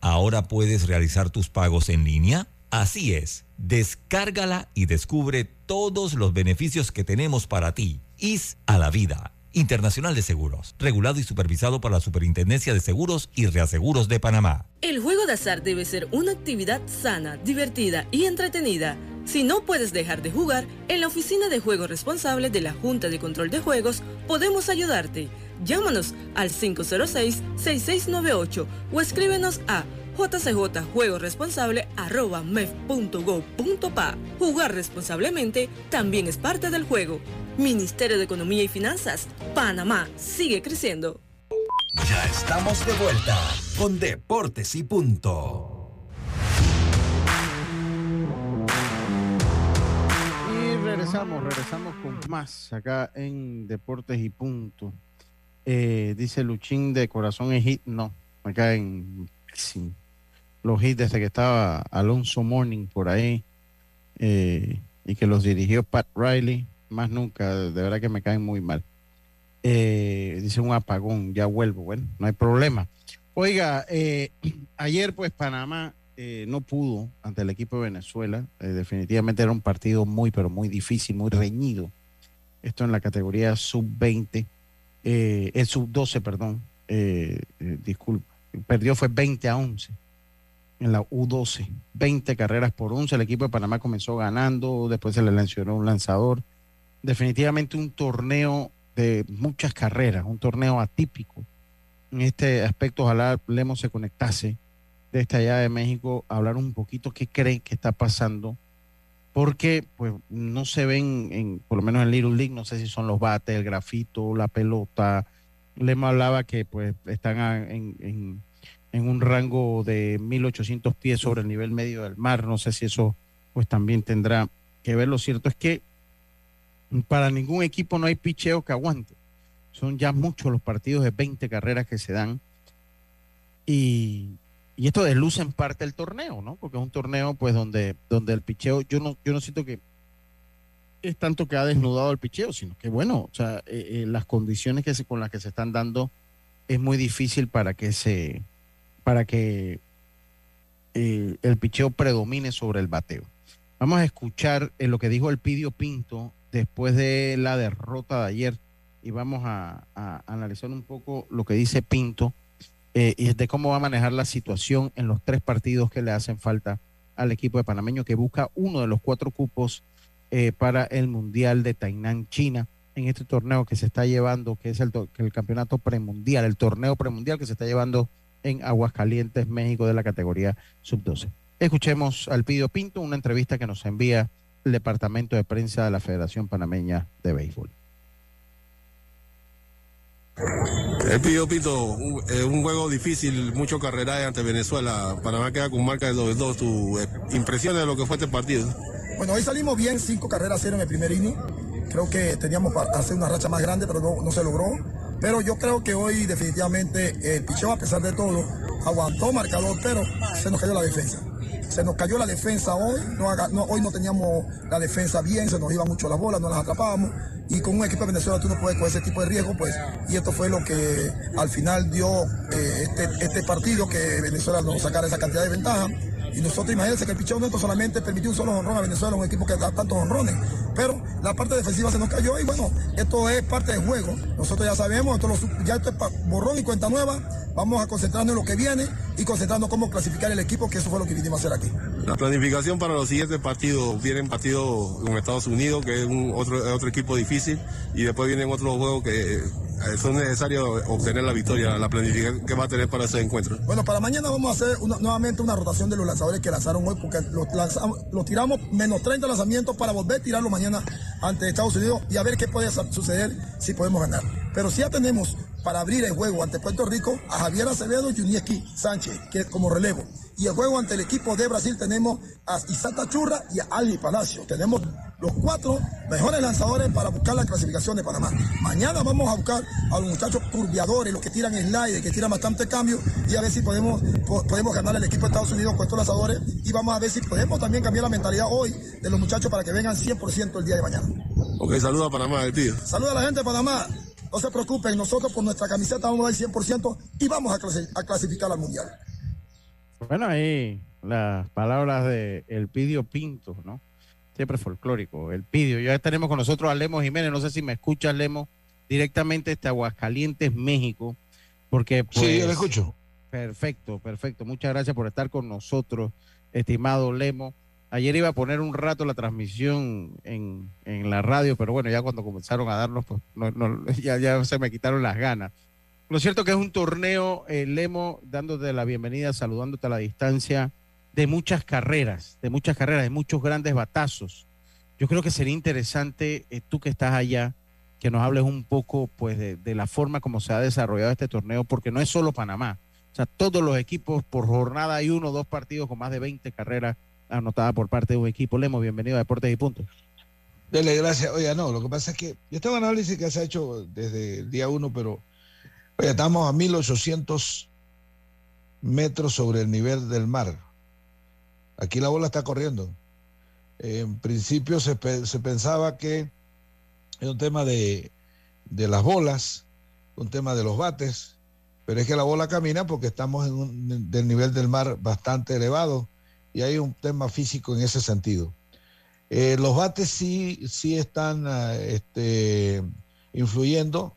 B: ahora puedes realizar tus pagos en línea? Así es, descárgala y descubre todos los beneficios que tenemos para ti. IS a la vida. Internacional de Seguros, regulado y supervisado por la Superintendencia de Seguros y Reaseguros de Panamá.
J: El juego de azar debe ser una actividad sana, divertida y entretenida. Si no puedes dejar de jugar, en la Oficina de Juegos Responsable de la Junta de Control de Juegos podemos ayudarte. Llámanos al 506-6698 o escríbenos a jcjjuegoresponsable.mef.gov.pa. Jugar responsablemente también es parte del juego. Ministerio de Economía y Finanzas, Panamá sigue creciendo.
D: Ya estamos de vuelta con Deportes y Punto.
A: Y regresamos, regresamos con más acá en Deportes y Punto. Eh, dice Luchín de Corazón es hit, no, acá en sí, los hits desde que estaba Alonso Morning por ahí eh, y que los dirigió Pat Riley, más nunca, de verdad que me caen muy mal. Eh, dice un apagón, ya vuelvo, bueno, no hay problema. Oiga, eh, <clears throat> ayer pues Panamá no pudo ante el equipo de Venezuela, definitivamente era un partido muy, pero muy difícil, muy reñido. Esto en la categoría sub-20, eh, el sub-12, perdón, eh, eh, disculpa, perdió fue 20 a 11 en la U12, 20 carreras por 11, el equipo de Panamá comenzó ganando, después se le lanzó un lanzador, definitivamente un torneo de muchas carreras, un torneo atípico. En este aspecto, ojalá Lemos se conectase desde allá de México a hablar un poquito qué cree que está pasando, porque pues no se ven, en, por lo menos en Little League, no sé si son los bates, el grafito, la pelota. Lemo hablaba que pues están en, en- en un rango de 1800 pies sobre el nivel medio del mar, no sé si eso pues también tendrá que ver. Lo cierto es que para ningún equipo no hay picheo que aguante. Son ya muchos los partidos de 20 carreras que se dan. Y, y esto desluce en parte el torneo, ¿no? Porque es un torneo pues donde, donde el picheo, yo no, yo no siento que es tanto que ha desnudado el picheo, sino que bueno, o sea, eh, eh, las condiciones que se, con las que se están dando es muy difícil para que se, para que eh, el picheo predomine sobre el bateo. Vamos a escuchar lo que dijo el Pidio Pinto después de la derrota de ayer y vamos a analizar un poco lo que dice Pinto eh, y de cómo va a manejar la situación en los tres partidos que le hacen falta al equipo de panameño que busca uno de los cuatro cupos eh, para el Mundial de Tainan, China, en este torneo que se está llevando, que es el, que el campeonato premundial, el torneo premundial que se está llevando en Aguascalientes, México, de la categoría sub-12. Escuchemos al Pidio Pinto, una entrevista que nos envía el Departamento de Prensa de la Federación Panameña de Béisbol.
K: El Pío Pito, un, eh, un juego difícil, mucho carreraje ante Venezuela. Panamá queda con marca de 2-2. ¿Tu eh, impresiones de lo que fue este partido?
L: Bueno, hoy salimos bien, cinco carreras cero en el primer inning. Creo que teníamos para hacer una racha más grande, pero no, no se logró. Pero yo creo que hoy definitivamente el picheo, a pesar de todo, aguantó marcador, pero se nos cayó la defensa. Se nos cayó la defensa hoy, no hoy no teníamos la defensa bien, se nos iba mucho la bola, no las atrapábamos. Y con un equipo de Venezuela tú no puedes coger ese tipo de riesgo, pues. Y esto fue lo que al final dio eh, este, este partido, que Venezuela nos sacara esa cantidad de ventaja. Y nosotros imagínense que el pichón nuestro solamente permitió un solo honrón a Venezuela, un equipo que da tantos honrones. Pero la parte defensiva se nos cayó y bueno, esto es parte del juego. Nosotros ya sabemos, esto lo ya esto es borrón y cuenta nueva. Vamos a concentrarnos en lo que viene y concentrarnos en cómo clasificar el equipo, que eso fue lo que vinimos a hacer aquí.
K: La planificación para los siguientes partidos, vienen partidos con Estados Unidos, que es un otro, otro equipo difícil, y después vienen otros juegos que eh, son necesarios obtener la victoria, la planificación que va a tener para ese encuentro.
L: Bueno, para mañana vamos a hacer nuevamente una rotación de los lanzadores que lanzaron hoy, porque los, tiramos menos 30 lanzamientos para volver a tirarlo mañana ante Estados Unidos y a ver qué puede suceder si podemos ganar. Pero si ya tenemos para abrir el juego ante Puerto Rico a Javier Acevedo y Junieski Sánchez, que como relevo. Y el juego ante el equipo de Brasil tenemos a Isata Churra y a Ali Palacio. Tenemos los cuatro mejores lanzadores para buscar la clasificación de Panamá. Mañana vamos a buscar a los muchachos curviadores, los que tiran slide, que tiran bastante cambio, y a ver si podemos, po- podemos ganar el equipo de Estados Unidos con estos lanzadores. Y vamos a ver si podemos también cambiar la mentalidad hoy de los muchachos para que vengan 100% el día de mañana.
K: Ok, saluda a Panamá, el tío.
L: Saluda a la gente de Panamá. No se preocupen, nosotros por nuestra camiseta vamos a dar 100% y vamos a, clasi- a clasificar al mundial.
A: Bueno, ahí las palabras de El Pidio Pinto, ¿no? Siempre folclórico, El Pidio. Ya tenemos con nosotros a Lemo Jiménez, no sé si me escuchas, Lemo, directamente desde Aguascalientes, México, porque pues...
M: Sí, yo le escucho.
A: Perfecto, perfecto. Muchas gracias por estar con nosotros, estimado Lemo. Ayer iba a poner un rato la transmisión en, en la radio, pero bueno, ya cuando comenzaron a darnos, pues no- no- <laughs> ya, ya se me quitaron las ganas. Lo cierto que es un torneo, eh, Lemo, dándote la bienvenida, saludándote a la distancia, de muchas carreras, de muchas carreras, de muchos grandes batazos. Yo creo que sería interesante, eh, tú que estás allá, que nos hables un poco pues de, de la forma como se ha desarrollado este torneo, porque no es solo Panamá. O sea, todos los equipos por jornada hay uno o dos partidos con más de 20 carreras anotadas por parte de un equipo. Lemo, bienvenido a Deportes y Puntos.
M: Dele gracias. Oiga, no, lo que pasa es que yo tengo un análisis que se ha hecho desde el día uno, pero oiga, estamos a 1800 metros sobre el nivel del mar. Aquí la bola está corriendo. En principio se, pe- se pensaba que es un tema de, de las bolas, un tema de los bates, pero es que la bola camina porque estamos en un del nivel del mar bastante elevado y hay un tema físico en ese sentido. Eh, los bates sí, sí están ah, este, influyendo.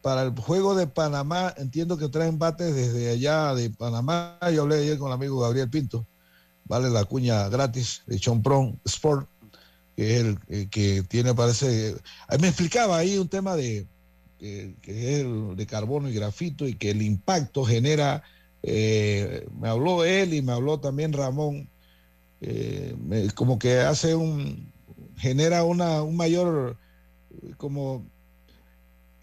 M: Para el juego de Panamá, entiendo que traen bates desde allá de Panamá. Yo hablé ayer con el amigo Gabriel Pinto. Vale la cuña gratis de Chompron Sport, que es el, el que tiene, parece. Ahí me explicaba ahí un tema de que, que es el de carbono y grafito y que el impacto genera. eh, me habló él y me habló también Ramón eh, me- como que hace un, genera una, un mayor, como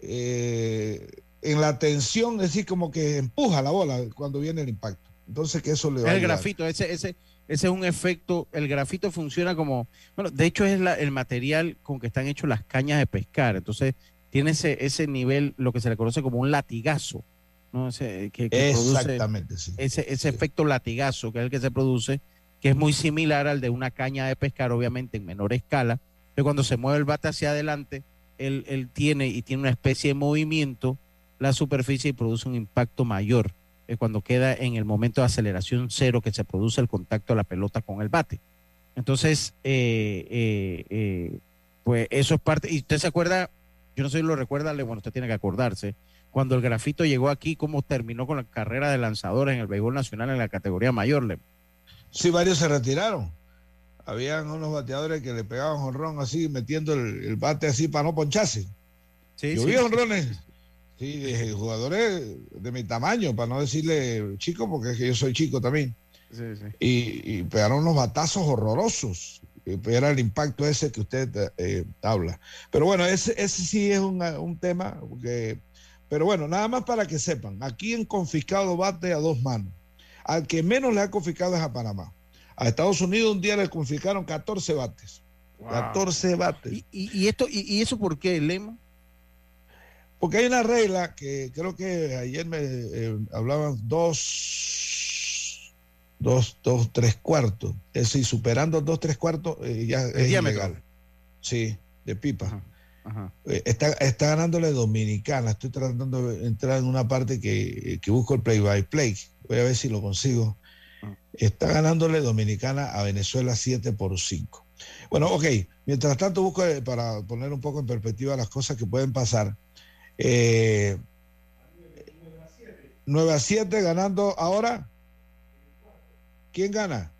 M: eh, en la tensión, es decir, como que empuja la bola cuando viene el impacto. Entonces que eso le va
A: El grafito, ese, ese, ese es un efecto, el grafito funciona como, bueno, de hecho es la- el material con que están hechas las cañas de pescar, entonces tiene ese, ese nivel, lo que se le conoce como un latigazo, ¿no? Ese, que, que produce
M: Exactamente, sí.
A: ese, ese efecto latigazo, que es el que se produce, que es muy similar al de una caña de pescar, obviamente en menor escala, pero cuando se mueve el bate hacia adelante, él, él tiene y tiene una especie de movimiento la superficie y produce un impacto mayor eh, cuando queda en el momento de aceleración cero que se produce el contacto de la pelota con el bate. Entonces, eh, eh, eh, pues eso es parte, y usted se acuerda, yo no sé si lo recuerda, le- bueno, usted tiene que acordarse, cuando el grafito llegó aquí, cómo terminó con la carrera de lanzadores en el béisbol nacional en la categoría mayor. Le-
M: Sí, varios se retiraron. Habían unos bateadores que le pegaban jonrón así, metiendo el, el bate así para no poncharse.
A: Sí,
M: Yo
A: sí.
M: vi sí, de jugadores de mi tamaño, para no decirle chico, porque es que yo soy chico también.
A: Sí, sí.
M: Y, y pegaron unos batazos horrorosos. que Era el impacto ese que usted eh, habla. Pero bueno, ese, ese sí es un, un tema. porque- pero bueno, nada más para que sepan, aquí han confiscado bate a dos manos. Al que menos le ha confiscado es a Panamá. A Estados Unidos un día le confiscaron 14 bates. 14 bates.
A: ¿Y, y- y esto, y, y eso por qué, Lemo?
M: Porque hay una regla que creo que ayer me eh, hablaban dos, dos, dos, tres cuartos. Es decir, superando dos, tres cuartos eh, ya es
A: diámetro.
M: ilegal. Sí, de pipa.
A: Ajá.
M: Eh, está, está ganándole Dominicana. Estoy tratando de entrar en una parte que, que busco el play by play. Voy a ver si lo consigo. Está ganándole Dominicana a Venezuela 7 por 5. Bueno, ok. Mientras tanto, busco para poner un poco en perspectiva las cosas que pueden pasar. Eh, 9 a 7 ganando ahora. ¿Quién gana?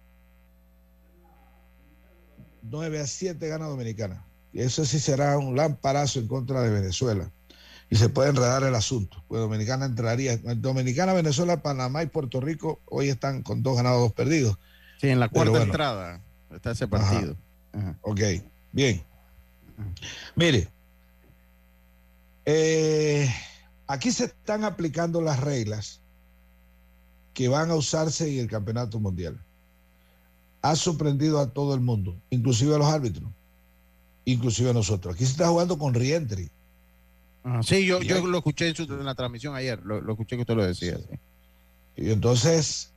M: 9 a 7 gana Dominicana. Y eso sí será un lamparazo en contra de Venezuela. Y se puede enredar el asunto. Pues Dominicana entraría. Dominicana, Venezuela, Panamá y Puerto Rico hoy están con dos ganados, dos perdidos.
A: Sí, en la cuarta
M: bueno.
A: entrada está ese partido. Ajá.
M: Ok, bien. Mire, eh, aquí se están aplicando las reglas que van a usarse en el campeonato mundial. Ha sorprendido a todo el mundo, inclusive a los árbitros, inclusive a nosotros. Aquí se está jugando con reentry.
A: Ajá. Sí, yo, yo lo escuché en, su- en la transmisión ayer, lo, lo escuché que usted lo decía. sí.
M: Y entonces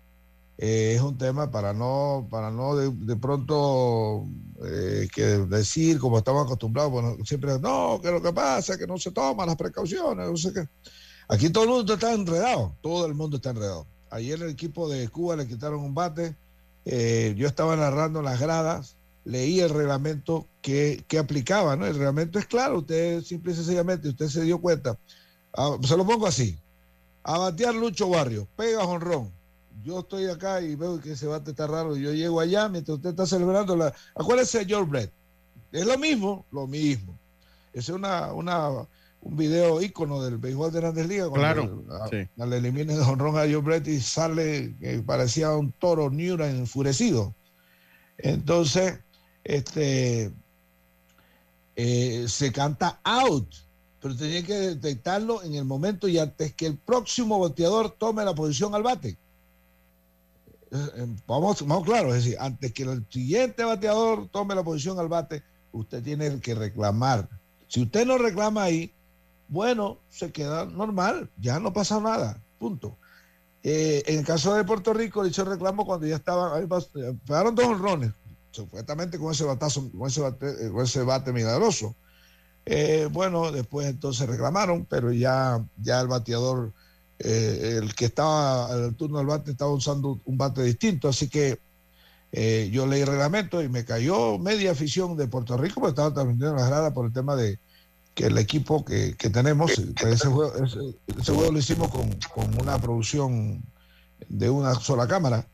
M: eh, es un tema para no, para no de, pronto eh, que decir como estamos acostumbrados, bueno, siempre no, que lo que pasa es que no se toman las precauciones, no sé qué. Aquí todo el mundo está enredado, todo el mundo está enredado. Ayer el equipo de Cuba le quitaron un bate, eh, yo estaba narrando las gradas, leí el reglamento que, que aplicaba, ¿no? El reglamento es claro, usted simple y sencillamente, usted se dio cuenta. Ah, se lo pongo así, a batear Lucho Barrio, pega jonrón. Yo estoy acá y veo que ese bate está raro. Yo llego allá mientras usted está celebrando la. Acuérdese de George Brett. Es lo mismo, lo mismo. Ese es una, una, un video ícono del béisbol de Grandes Ligas.
A: Claro, sí.
M: Le elimina de jonrón a George Brett y sale que parecía un toro Newra enfurecido. Entonces, este eh, se canta out, pero tenía que detectarlo en el momento y antes que el próximo bateador tome la posición al bate. Eh, eh, Vamos, vamos claro, es decir, antes que el siguiente bateador tome la posición al bate, usted tiene que reclamar. Si usted no reclama ahí, bueno, se queda normal, ya no pasa nada, punto. Eh, en el caso de Puerto Rico, le hizo reclamo cuando ya estaban, pegaron dos honrones, supuestamente con ese batazo, con ese bate, con ese bate milagroso. Bueno, después entonces reclamaron, pero ya, ya el bateador, eh, el que estaba al turno del bate, estaba usando un bate distinto, así que eh, yo leí el reglamento y me cayó media afición de Puerto Rico, porque estaba transmitiendo las gradas por el tema de que el equipo que, que tenemos, pues ese, juego, ese- ese juego lo hicimos con, con una producción de una sola cámara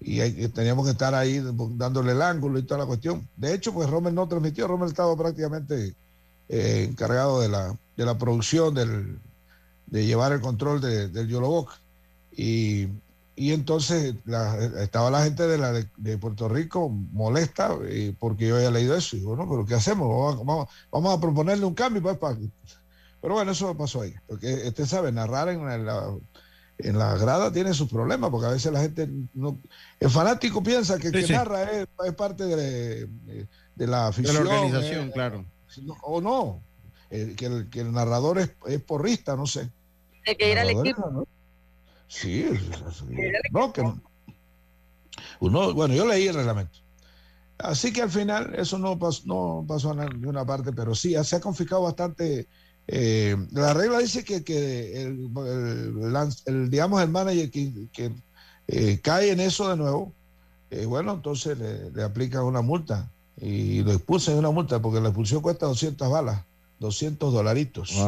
M: y hay- teníamos que estar ahí dándole el ángulo y toda la cuestión. De hecho, pues Rommel no transmitió, Rommel estaba prácticamente eh, encargado de la, de la producción, del, de llevar el control de- del Yoloboc. Y, y entonces la- estaba la gente de, la, de, de Puerto Rico molesta eh, porque yo había leído eso. Y digo, no, pero ¿qué hacemos? Vamos, a- vamos, vamos a proponerle un cambio. Pues, para... Pero bueno, eso pasó ahí. Porque usted sabe, narrar en la, en la grada tiene sus problemas, porque a veces la gente no. El fanático piensa que el
A: Sí,
M: que
A: sí.
M: narra es, es parte de, de la
A: De
M: afición.
A: la organización,
M: eh,
A: claro.
M: o no. El- que, el, que el narrador es, es porrista, no sé.
C: Hay que ir al
M: Narrador es
C: equipo.
M: narrador. Sí, es- es- es- no, que uno, bueno, yo leí el reglamento. Así que al final eso no pasó, no pasó en ninguna parte, pero sí, se ha confiscado bastante. eh, la regla dice que, que el, el el, digamos, el manager que, que, eh, cae en eso de nuevo, eh, bueno, entonces le, le aplican una multa y lo expulsan de una multa porque la expulsión cuesta 200 balas, 200 dolaritos.
A: Y,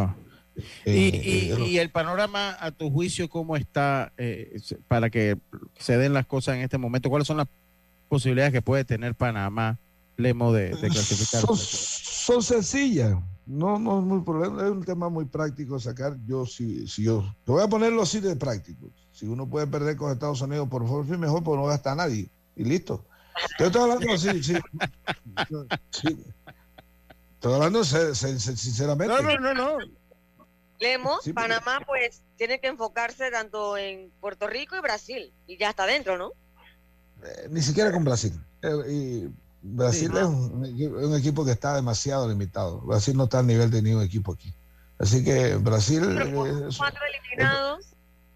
M: Eh,
A: y-
M: eh,
A: y el panorama, a tu juicio, ¿cómo está eh, para que se den las cosas en este momento? ¿Cuáles son las posibilidades que puede tener Panamá, Lemo, de, de clasificar?
M: son, son sencillas. No, no es muy problema, es un tema muy práctico sacar. Yo, si, si yo, te voy a ponerlo así de práctico. Si uno puede perder con Estados Unidos por forfeit, mejor, porque no gasta a nadie. Y listo. Yo estoy hablando así, sí. <laughs> sí. Estoy hablando sinceramente.
A: No, no, no, no.
C: Lemo,
M: Sí, porque-
C: Panamá, pues tiene que enfocarse tanto en Puerto Rico y Brasil. Y ya está dentro, ¿no?
M: Eh, ni siquiera con Brasil. Eh, y Brasil
C: Sí.
M: es un, equi- un equipo que está demasiado limitado. Brasil no está al nivel de ningún equipo aquí. Así que Brasil es-
C: Cuatro eliminados.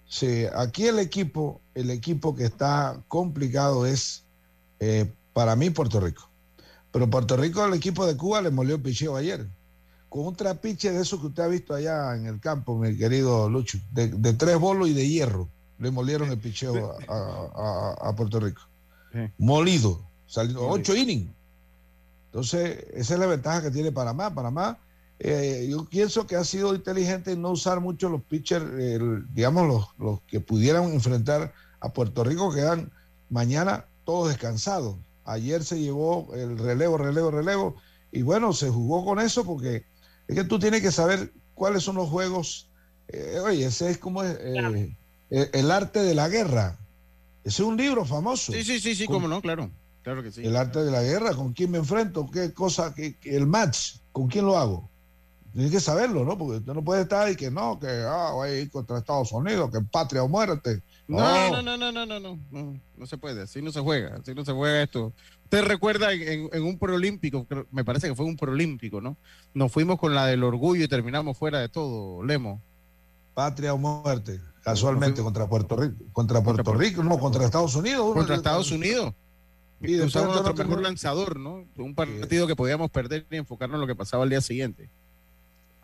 M: Sí, aquí el equipo, el equipo que está complicado es eh, para mí Puerto Rico. Pero Puerto Rico, el equipo de Cuba le molió el picheo ayer. Con un trapiche de eso que usted ha visto allá en el campo, mi querido Lucho, de, de tres bolos y de hierro, le molieron el picheo a, a- a Puerto Rico. Molido, salió ocho innings. Entonces, esa es la ventaja que tiene Panamá. Panamá, eh, yo pienso que ha sido inteligente en no usar mucho los pitchers, digamos, los, los que pudieran enfrentar a Puerto Rico, quedan mañana todos descansados. Ayer se llevó el relevo, relevo, relevo. Y bueno, se jugó con eso porque es que tú tienes que saber cuáles son los juegos. Eh, oye, ese es como eh, eh, el arte de la guerra. Ese es un libro famoso.
A: Sí, sí, sí, sí, cómo no, claro. Claro que sí.
M: El arte de la guerra, con quién me enfrento, qué cosa, qué- el match, con quién lo hago. Tienes que saberlo, ¿no? Porque usted no puede estar y que no, que ah, voy a ir contra Estados Unidos, que patria o muerte.
A: No, no, no, no, no, no, no, no, no se puede, así no se juega, así no se juega esto. Usted recuerda en, en- un preolímpico, me parece que fue un preolímpico, ¿no? Nos fuimos con la del orgullo y terminamos fuera de todo, Lemo.
M: Patria o muerte, casualmente contra Puerto Rico, contra Puerto Rico, no, contra Estados Unidos. uno
A: Contra
M: de-
A: Estados Unidos.
M: Y después
A: Usamos nuestro mejor lanzador, ¿no? Un partido que podíamos perder y enfocarnos en lo que pasaba al día siguiente.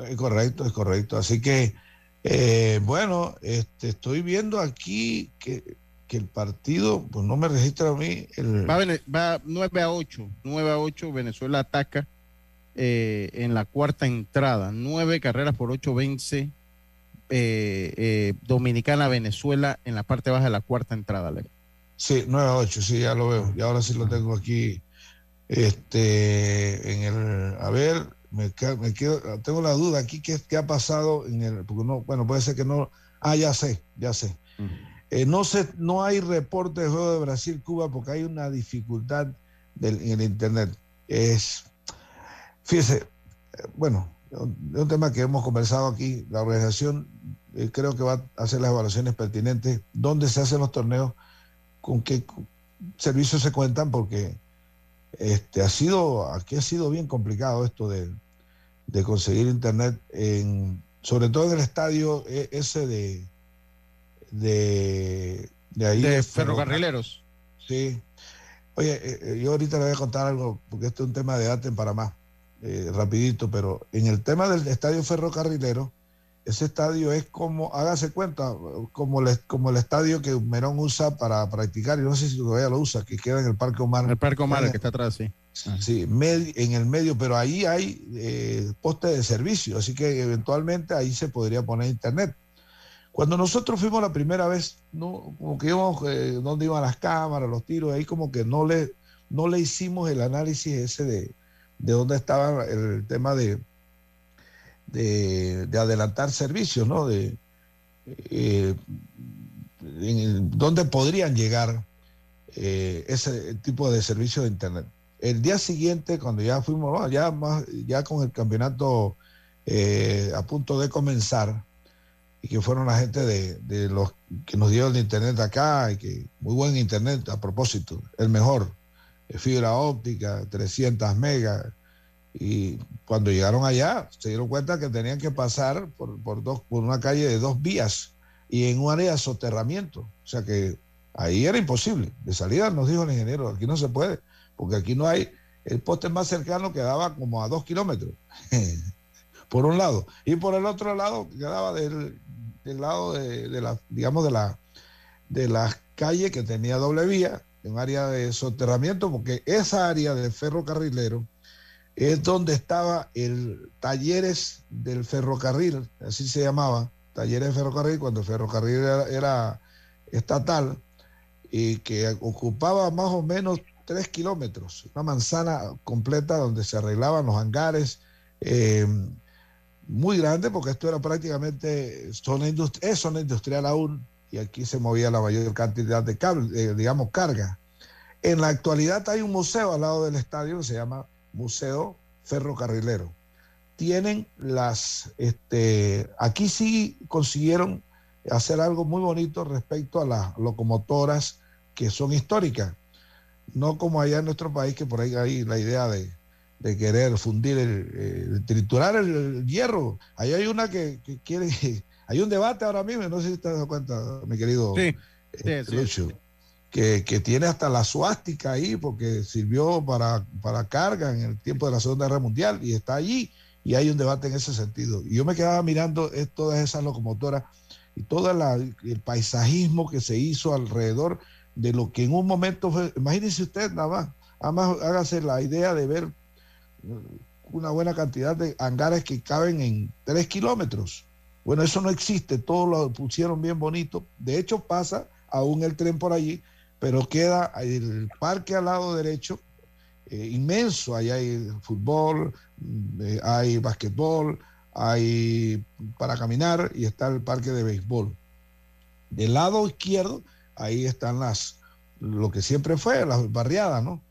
M: Es correcto, es correcto. Así que, eh, bueno, este, estoy viendo aquí que, que el partido, pues no me registra a mí. El,
A: Va, va 9 a 8, 9 a 8, Venezuela ataca eh, en la cuarta entrada, nueve carreras por ocho vence eh, eh, Dominicana Venezuela en la parte baja de la cuarta entrada. Lemo.
M: Sí, 9 a 8, sí, ya lo veo. Y ahora sí lo tengo aquí. Este, en el, a ver, me, me quedo, tengo la duda aquí, ¿qué, qué ha pasado en el, porque no, bueno, puede ser que no, ah, ya sé, ya sé. Eh, no sé, no hay reporte de juego de Brasil-Cuba porque hay una dificultad del- en el internet. Es, fíjese, eh, bueno, es un tema que hemos conversado aquí, la organización eh, creo que va a hacer las evaluaciones pertinentes, dónde se hacen los torneos, con qué servicios se cuentan, porque este ha sido, aquí ha sido bien complicado esto de, de conseguir internet, en, sobre todo en el estadio eh, ese de, de, de ahí.
A: De ferrocarrileros.
M: Sí. Oye, eh, eh, yo ahorita le voy a contar algo, porque este es un tema de debate en Panamá, eh, rapidito, pero en el tema del estadio ferrocarrilero, ese estadio es como, hágase cuenta, como el, como el estadio que Merón usa para practicar, y no sé si todavía lo usa, que queda en el Parque Omar.
A: El Parque Omar, el que está atrás, sí.
M: Sí, med- en el medio, pero ahí hay eh, postes de servicio, así que eventualmente ahí se podría poner internet. Cuando nosotros fuimos la primera vez, no, como que íbamos, eh, dónde iban las cámaras, los tiros, ahí como que no le, no le hicimos el análisis ese de, de dónde estaba el tema de, de, de adelantar servicios, ¿no? De eh, dónde podrían llegar eh, ese tipo de servicio de internet. El día siguiente, cuando ya fuimos, ya más, ya con el campeonato eh, a punto de comenzar, y que fueron la gente de, de los que nos dieron el internet acá, y que muy buen internet a propósito, el mejor, eh, fibra óptica, 300 megas, y cuando llegaron allá se dieron cuenta que tenían que pasar por, por, dos, por una calle de dos vías y en un área de soterramiento, o sea que ahí era imposible, de salida nos dijo el ingeniero, aquí no se puede, porque aquí no hay, el poste más cercano quedaba como a dos kilómetros, <laughs> por un lado, y por el otro lado quedaba del, del lado de, la, digamos, de la, de las calles que tenía doble vía, un área de soterramiento, porque esa área de ferrocarrilero es donde estaba el talleres del ferrocarril, así se llamaba, talleres de ferrocarril, cuando el ferrocarril era, era estatal, y que ocupaba más o menos tres kilómetros, una manzana completa donde se arreglaban los hangares, eh, muy grande, porque esto era prácticamente zona industrial, es zona industrial aún, y aquí se movía la mayor cantidad de cable, eh, digamos, carga. En la actualidad hay un museo al lado del estadio que se llama Museo Ferrocarrilero. Tienen las, este, aquí sí consiguieron hacer algo muy bonito respecto a las locomotoras que son históricas. No como allá en nuestro país, que por ahí hay la idea de, de querer fundir, el, eh, triturar el, el hierro. Ahí hay una que, que quiere, <laughs> hay un debate ahora mismo, no sé si te has dado cuenta, mi querido
A: Sí,
M: eh,
A: sí,
M: que, que tiene hasta la suástica ahí porque sirvió para, para carga en el tiempo de la Segunda Guerra Mundial y está allí y hay un debate en ese sentido. Y yo me quedaba mirando todas esas locomotoras y todo la- el paisajismo que se hizo alrededor de lo que en un momento fue, imagínense usted nada más, además hágase la idea de ver una buena cantidad de hangares que caben en tres kilómetros. Bueno, eso no existe, todo lo pusieron bien bonito. De hecho, pasa aún el tren por allí, pero queda el parque al lado derecho, eh, inmenso, ahí hay fútbol, mm, eh, hay basquetbol, hay para caminar y está el parque de béisbol. Del lado izquierdo, ahí están las, lo que siempre fue, las barriadas, ¿no?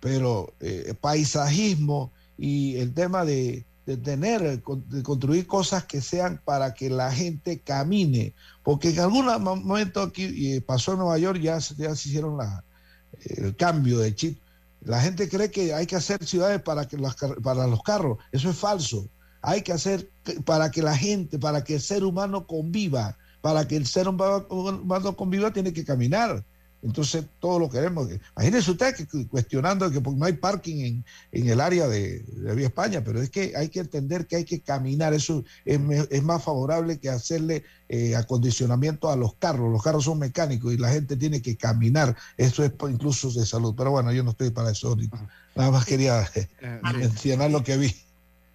M: Pero eh, paisajismo y el tema de, de tener, de construir cosas que sean para que la gente camine, porque en algún momento aquí y pasó en Nueva York, ya, ya se hicieron la, el cambio de chip. La gente cree que hay que hacer ciudades para, que las, para los carros, eso es falso. Hay que hacer para que la gente, para que el ser humano conviva, para que el ser humano conviva tiene que caminar. Entonces, todo lo queremos. Imagínense usted que cuestionando que no hay parking en, en el área de, de, Vía España, pero es que hay que entender que hay que caminar. Eso es, es más favorable que hacerle eh, acondicionamiento a los carros. Los carros son mecánicos y la gente tiene que caminar. Eso es incluso de salud. Pero bueno, yo no estoy para eso ahorita. Nada más quería eh, <laughs> mencionar lo que vi.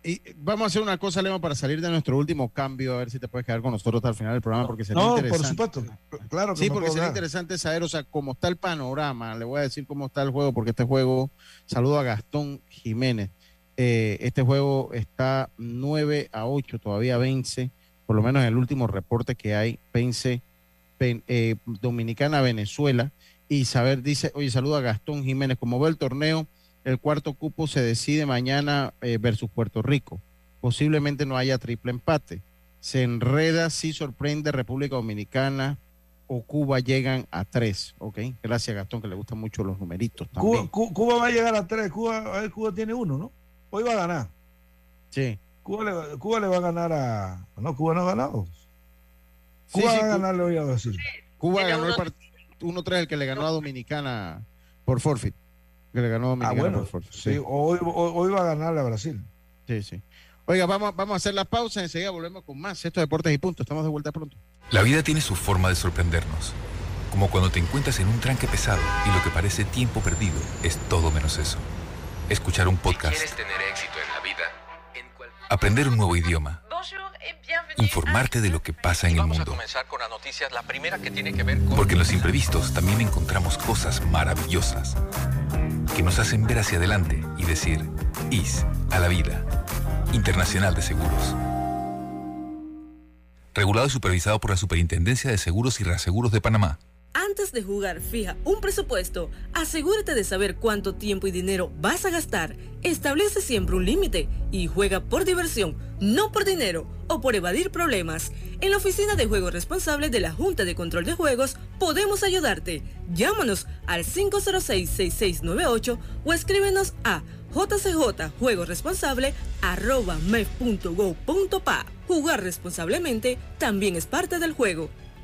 A: Y vamos a hacer una cosa, Leo, para salir de nuestro último cambio, a ver si te puedes quedar con nosotros hasta el final del programa, porque sería
M: no,
A: interesante.
M: por supuesto, claro que
A: Sí, porque sería
M: hablar.
A: interesante saber, o sea, cómo está el panorama. Le voy a decir cómo está el juego, porque este juego, saludo a Gastón Jiménez. Eh, este juego está 9 a 8, todavía vence, por lo menos en el último reporte que hay, vence pen- eh, Dominicana Venezuela. Y saber dice, oye, saludo a Gastón Jiménez. Como ve el torneo, el cuarto cupo se decide mañana eh, versus Puerto Rico. Posiblemente no haya triple empate. Se enreda, sí sorprende República Dominicana o Cuba llegan a tres. Ok, gracias Gastón, que le gustan mucho los numeritos
M: Cuba,
A: también.
M: Cu- Cuba va a llegar a tres. Cuba, a ver, Cuba tiene uno, ¿no? Hoy va a ganar.
A: Sí.
M: Cuba le, va- Cuba le va a ganar a. No, Cuba no ha ganado.
A: Sí,
M: Cuba
A: sí,
M: va a ganarle hoy a Brasil.
A: Cuba ganó el
C: uno-
A: partido 1-3, el que le ganó a Dominicana por forfeit. Que le ganó a
M: Ah,
A: Dominicana
M: bueno.
A: por forfeit.
M: Sí, hoy, hoy, hoy va a ganarle a Brasil.
A: sí, sí. Oiga, vamos, vamos a hacer la pausa, enseguida volvemos con más. Esto es Deportes y Punto. Estamos de vuelta pronto.
H: La vida tiene su forma de sorprendernos. Como cuando te encuentras en un tranque pesado y lo que parece tiempo perdido es todo menos eso. Escuchar un podcast,
N: tener éxito en la vida,
H: aprender un nuevo idioma, informarte de lo que pasa en el mundo. Porque en los imprevistos también encontramos cosas maravillosas que nos hacen ver hacia adelante y decir, IS a la vida. Internacional de Seguros. Regulado y supervisado por la Superintendencia de Seguros y Reaseguros de Panamá.
J: Antes de jugar, fija un presupuesto. Asegúrate de saber cuánto tiempo y dinero vas a gastar. Establece siempre un límite y juega por diversión, no por dinero o por evadir problemas. En la oficina de juego responsable de la Junta de Control de Juegos podemos ayudarte. Llámanos al 506-6698 o escríbenos a jcjjuegoresponsable.mef.gov.pa. Jugar responsablemente también es parte del juego.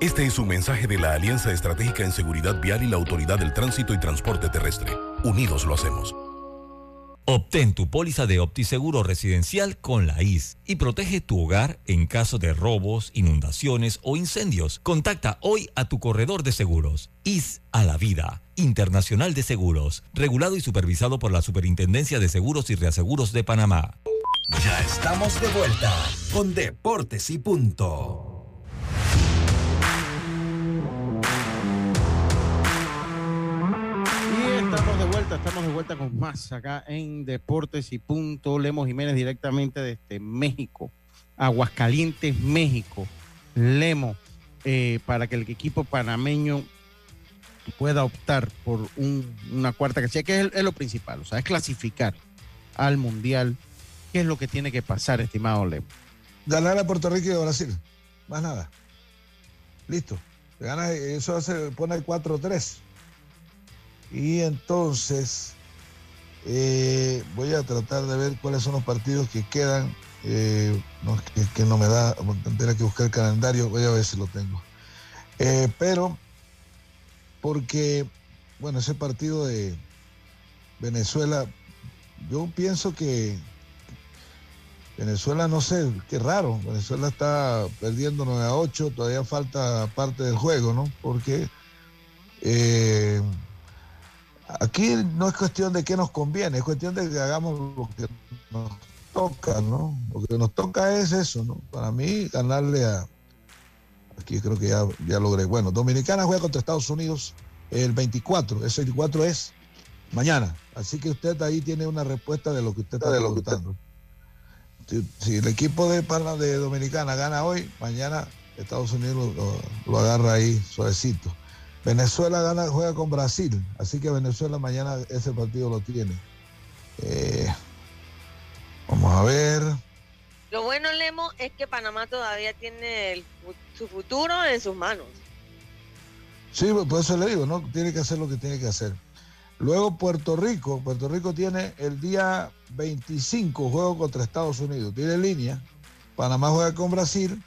O: Este es un mensaje de la Alianza Estratégica en Seguridad Vial y la Autoridad del Tránsito y Transporte Terrestre. Unidos lo hacemos.
B: Obtén tu póliza de OptiSeguro residencial con la IS y protege tu hogar en caso de robos, inundaciones o incendios. Contacta hoy a tu corredor de seguros. IS a la vida. Internacional de Seguros. Regulado y supervisado por la Superintendencia de Seguros y Reaseguros de Panamá.
D: Ya estamos de vuelta con Deportes y Punto.
A: Estamos de vuelta con más acá en Deportes y Punto. Lemos Jiménez directamente desde México, Aguascalientes, México. Lemo, eh, para que el equipo panameño pueda optar por un- una cuarta casilla, que es, lo principal, o sea, es clasificar al Mundial. ¿Qué es lo que tiene que pasar, estimado Lemo?
M: Ganar a Puerto Rico y a Brasil. Más nada. Listo. Gana, eso se pone el 4-3. Y entonces eh, voy a tratar de ver cuáles son los partidos que quedan. Eh, no, que, que no me da, tendré que buscar el calendario, voy a ver si lo tengo. Eh, pero, porque, bueno, ese partido de Venezuela, yo pienso que Venezuela, no sé, qué raro. Venezuela está perdiendo 9 a 8, todavía falta parte del juego, ¿no? Porque eh, aquí no es cuestión de qué nos conviene, es cuestión de que hagamos lo que nos toca, ¿no? Lo que nos toca es eso, ¿no? Para mí, ganarle a. Aquí creo que ya, ya logré. Bueno, Dominicana juega contra Estados Unidos el 24. Ese 24 es mañana. Así que usted ahí tiene una respuesta de lo que usted está preguntando. Si, si el equipo de, de Dominicana gana hoy, mañana Estados Unidos lo agarra ahí suavecito. Venezuela gana, juega con Brasil, así que Venezuela mañana ese partido lo tiene. Eh, vamos a ver.
C: Lo bueno, Lemo, es que Panamá todavía tiene el su futuro en sus manos.
M: Sí, por eso le digo, ¿no? Tiene que hacer lo que tiene que hacer. Luego Puerto Rico, Puerto Rico tiene el día 25 juego contra Estados Unidos, tiene línea. Panamá juega con Brasil,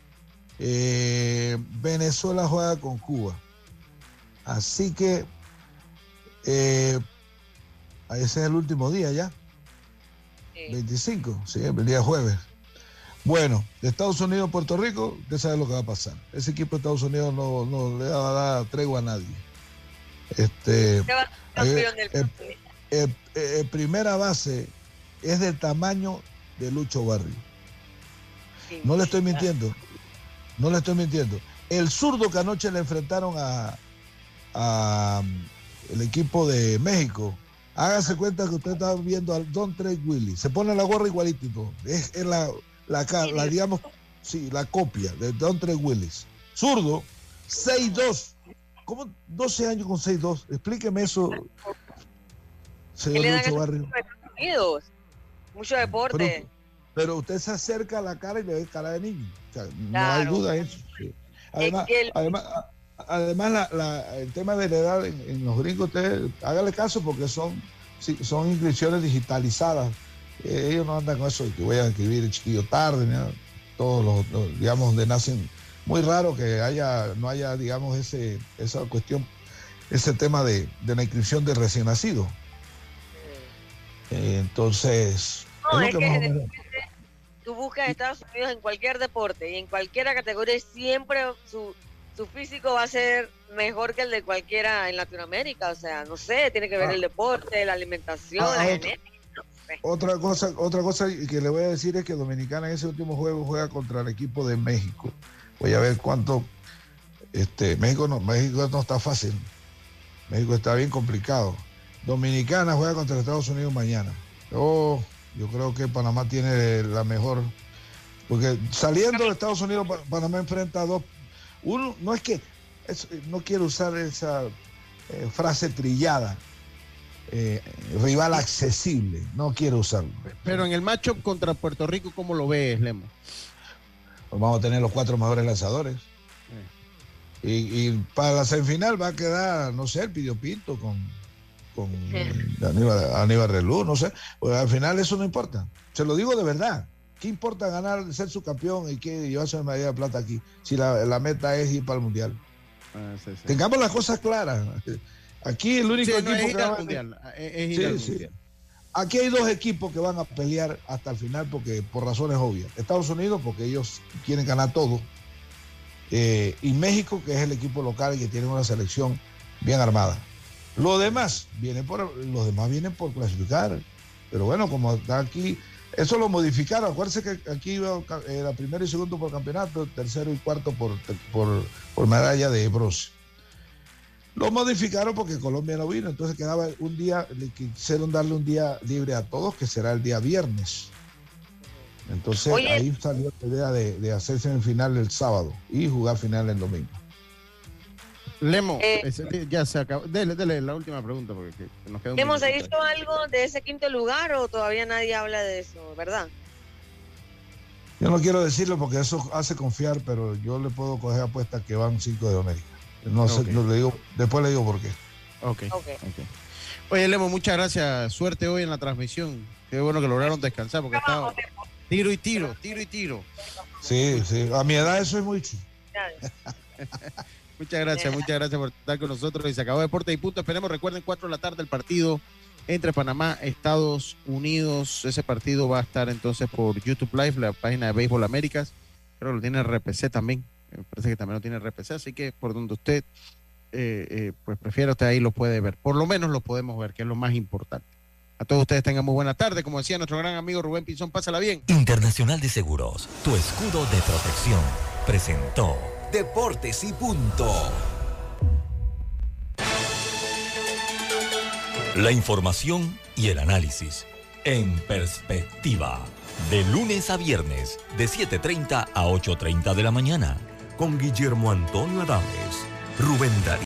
M: eh, Venezuela juega con Cuba. Así que eh, ese es el último día ya. 25, sí, el día jueves. Bueno, de Estados Unidos a Puerto Rico, usted sabe lo que va a pasar. Ese equipo de Estados Unidos no, no le va a dar tregua a nadie. Este, el, el- el primera base es del tamaño de Lucho Barrio. No le estoy mintiendo. No le estoy mintiendo. El zurdo que anoche le enfrentaron a, a, um, el equipo de México. Hágase cuenta que usted está viendo al Don Trey Willy. Se pone la gorra igualito. Es, es la, la, ca- la, digamos, sí, la copia de Don Trey Willis. Zurdo, 6'2. ¿Cómo 12 años con 6'2? Explíqueme eso,
C: ¿Qué
M: señor Lucho Barrio.
C: Unidos? Mucho deporte.
M: Pero, pero usted se acerca a la cara y le ve cara de niño. O sea, no
C: Claro.
M: hay duda de eso. sí. Además,
C: que el-
M: además, además la- la- el tema de la edad en, en los gringos, usted hágale caso porque son, son inscripciones digitalizadas. Eh, ellos no andan con eso de que voy a escribir el chiquillo tarde, todos los, los, digamos, donde nacen. Muy raro que haya, no haya, digamos, ese, esa cuestión, ese tema de, de la inscripción de recién nacido. Eh, entonces,
C: No,
M: es
C: que
M: que
C: de
M: menos-
C: tú buscas Estados Unidos en cualquier deporte y en cualquier categoría siempre su, su físico va a ser mejor que el de cualquiera en Latinoamérica. O sea, no sé, tiene que ver
M: Ah.
C: el deporte, la alimentación,
M: Ah,
C: la.
M: Otra cosa, otra cosa que le voy a decir es que Dominicana en ese último juego juega contra el equipo de México. Voy a ver cuánto. Este, México no, México no está fácil. México está bien complicado. Dominicana juega contra Estados Unidos mañana. Yo, yo creo que Panamá tiene la mejor. Porque saliendo de Estados Unidos, Pa- Panamá enfrenta a dos. Uno, no es que. es- no quiero usar esa eh, frase trillada. eh, rival accesible. No quiero usarlo.
A: Pero en el matchup contra Puerto Rico, ¿cómo lo ves, Lemo?
M: Pues vamos a tener los cuatro mejores lanzadores. Y, y para la semifinal va a quedar, no sé, el Pidio Pinto con, con Aníbal, Aníbal Relú, no sé. Pues al final eso no importa. Se lo digo de verdad. ¿Qué importa ganar, ser su campeón y que llevarse una medalla de plata aquí? Si la, la meta es ir para el mundial. Tengamos las cosas claras. Aquí el único
A: Sí, no,
M: equipo
A: es ir
M: que va a-
A: mundial, es- es ir
M: Sí,
A: al
M: sí.
A: mundial.
M: Aquí hay dos equipos que van a pelear hasta el final porque por razones obvias. Estados Unidos porque ellos quieren ganar todo. Eh, y México que es el equipo local y que tiene una selección bien armada. Lo demás viene por los demás vienen por clasificar. Pero bueno, como está aquí Eso lo modificaron. Acuérdense que aquí iba era primero y segundo por campeonato, tercero y cuarto por, por, por medalla de bronce. Lo modificaron porque Colombia no vino, entonces quedaba un día, le quisieron darle un día libre a todos, que será el día viernes. Entonces
C: Oye.
M: ahí salió la idea de, de hacer semifinal el sábado y jugar final el domingo.
A: Lemo,
C: Eh,
A: ese- ya se acabó. Dele, dele la última pregunta porque que- nos queda un
C: ¿Hemos
A: minutito.
C: visto algo de ese quinto lugar o todavía nadie habla de eso, verdad?
M: Yo no quiero decirlo porque eso hace confiar, pero yo le puedo coger apuesta que van cinco de América. No sé, no le digo, después le digo por qué.
A: Ok. ok. Oye, Lemo, muchas gracias. Suerte hoy en la transmisión. Qué bueno que lograron descansar porque estaba tiro y tiro, tiro y tiro.
M: Sí, sí. A mi edad eso es mucho. <laughs>
A: Muchas gracias, muchas gracias por estar con nosotros. Y se acabó Deporte y Punto. Esperemos, recuerden, 4 de la tarde el partido entre Panamá, Estados Unidos. Ese partido va a estar entonces por YouTube Live, la página de Béisbol Américas. Creo que lo tiene RPC también. Me parece que también lo tiene RPC. Así que por donde usted eh, eh, pues prefiera, usted ahí lo puede ver. Por lo menos lo podemos ver, que es lo más importante. A todos ustedes tengan muy buena tarde. Como decía nuestro gran amigo Rubén Pinzón, pásala bien.
B: Internacional de Seguros, tu escudo de protección, presentó
D: Deportes y punto.
B: la información y el análisis en perspectiva. De lunes a viernes, de 7.30 a 8.30 de la mañana.
D: Con Guillermo Antonio Adames, Rubén Darío.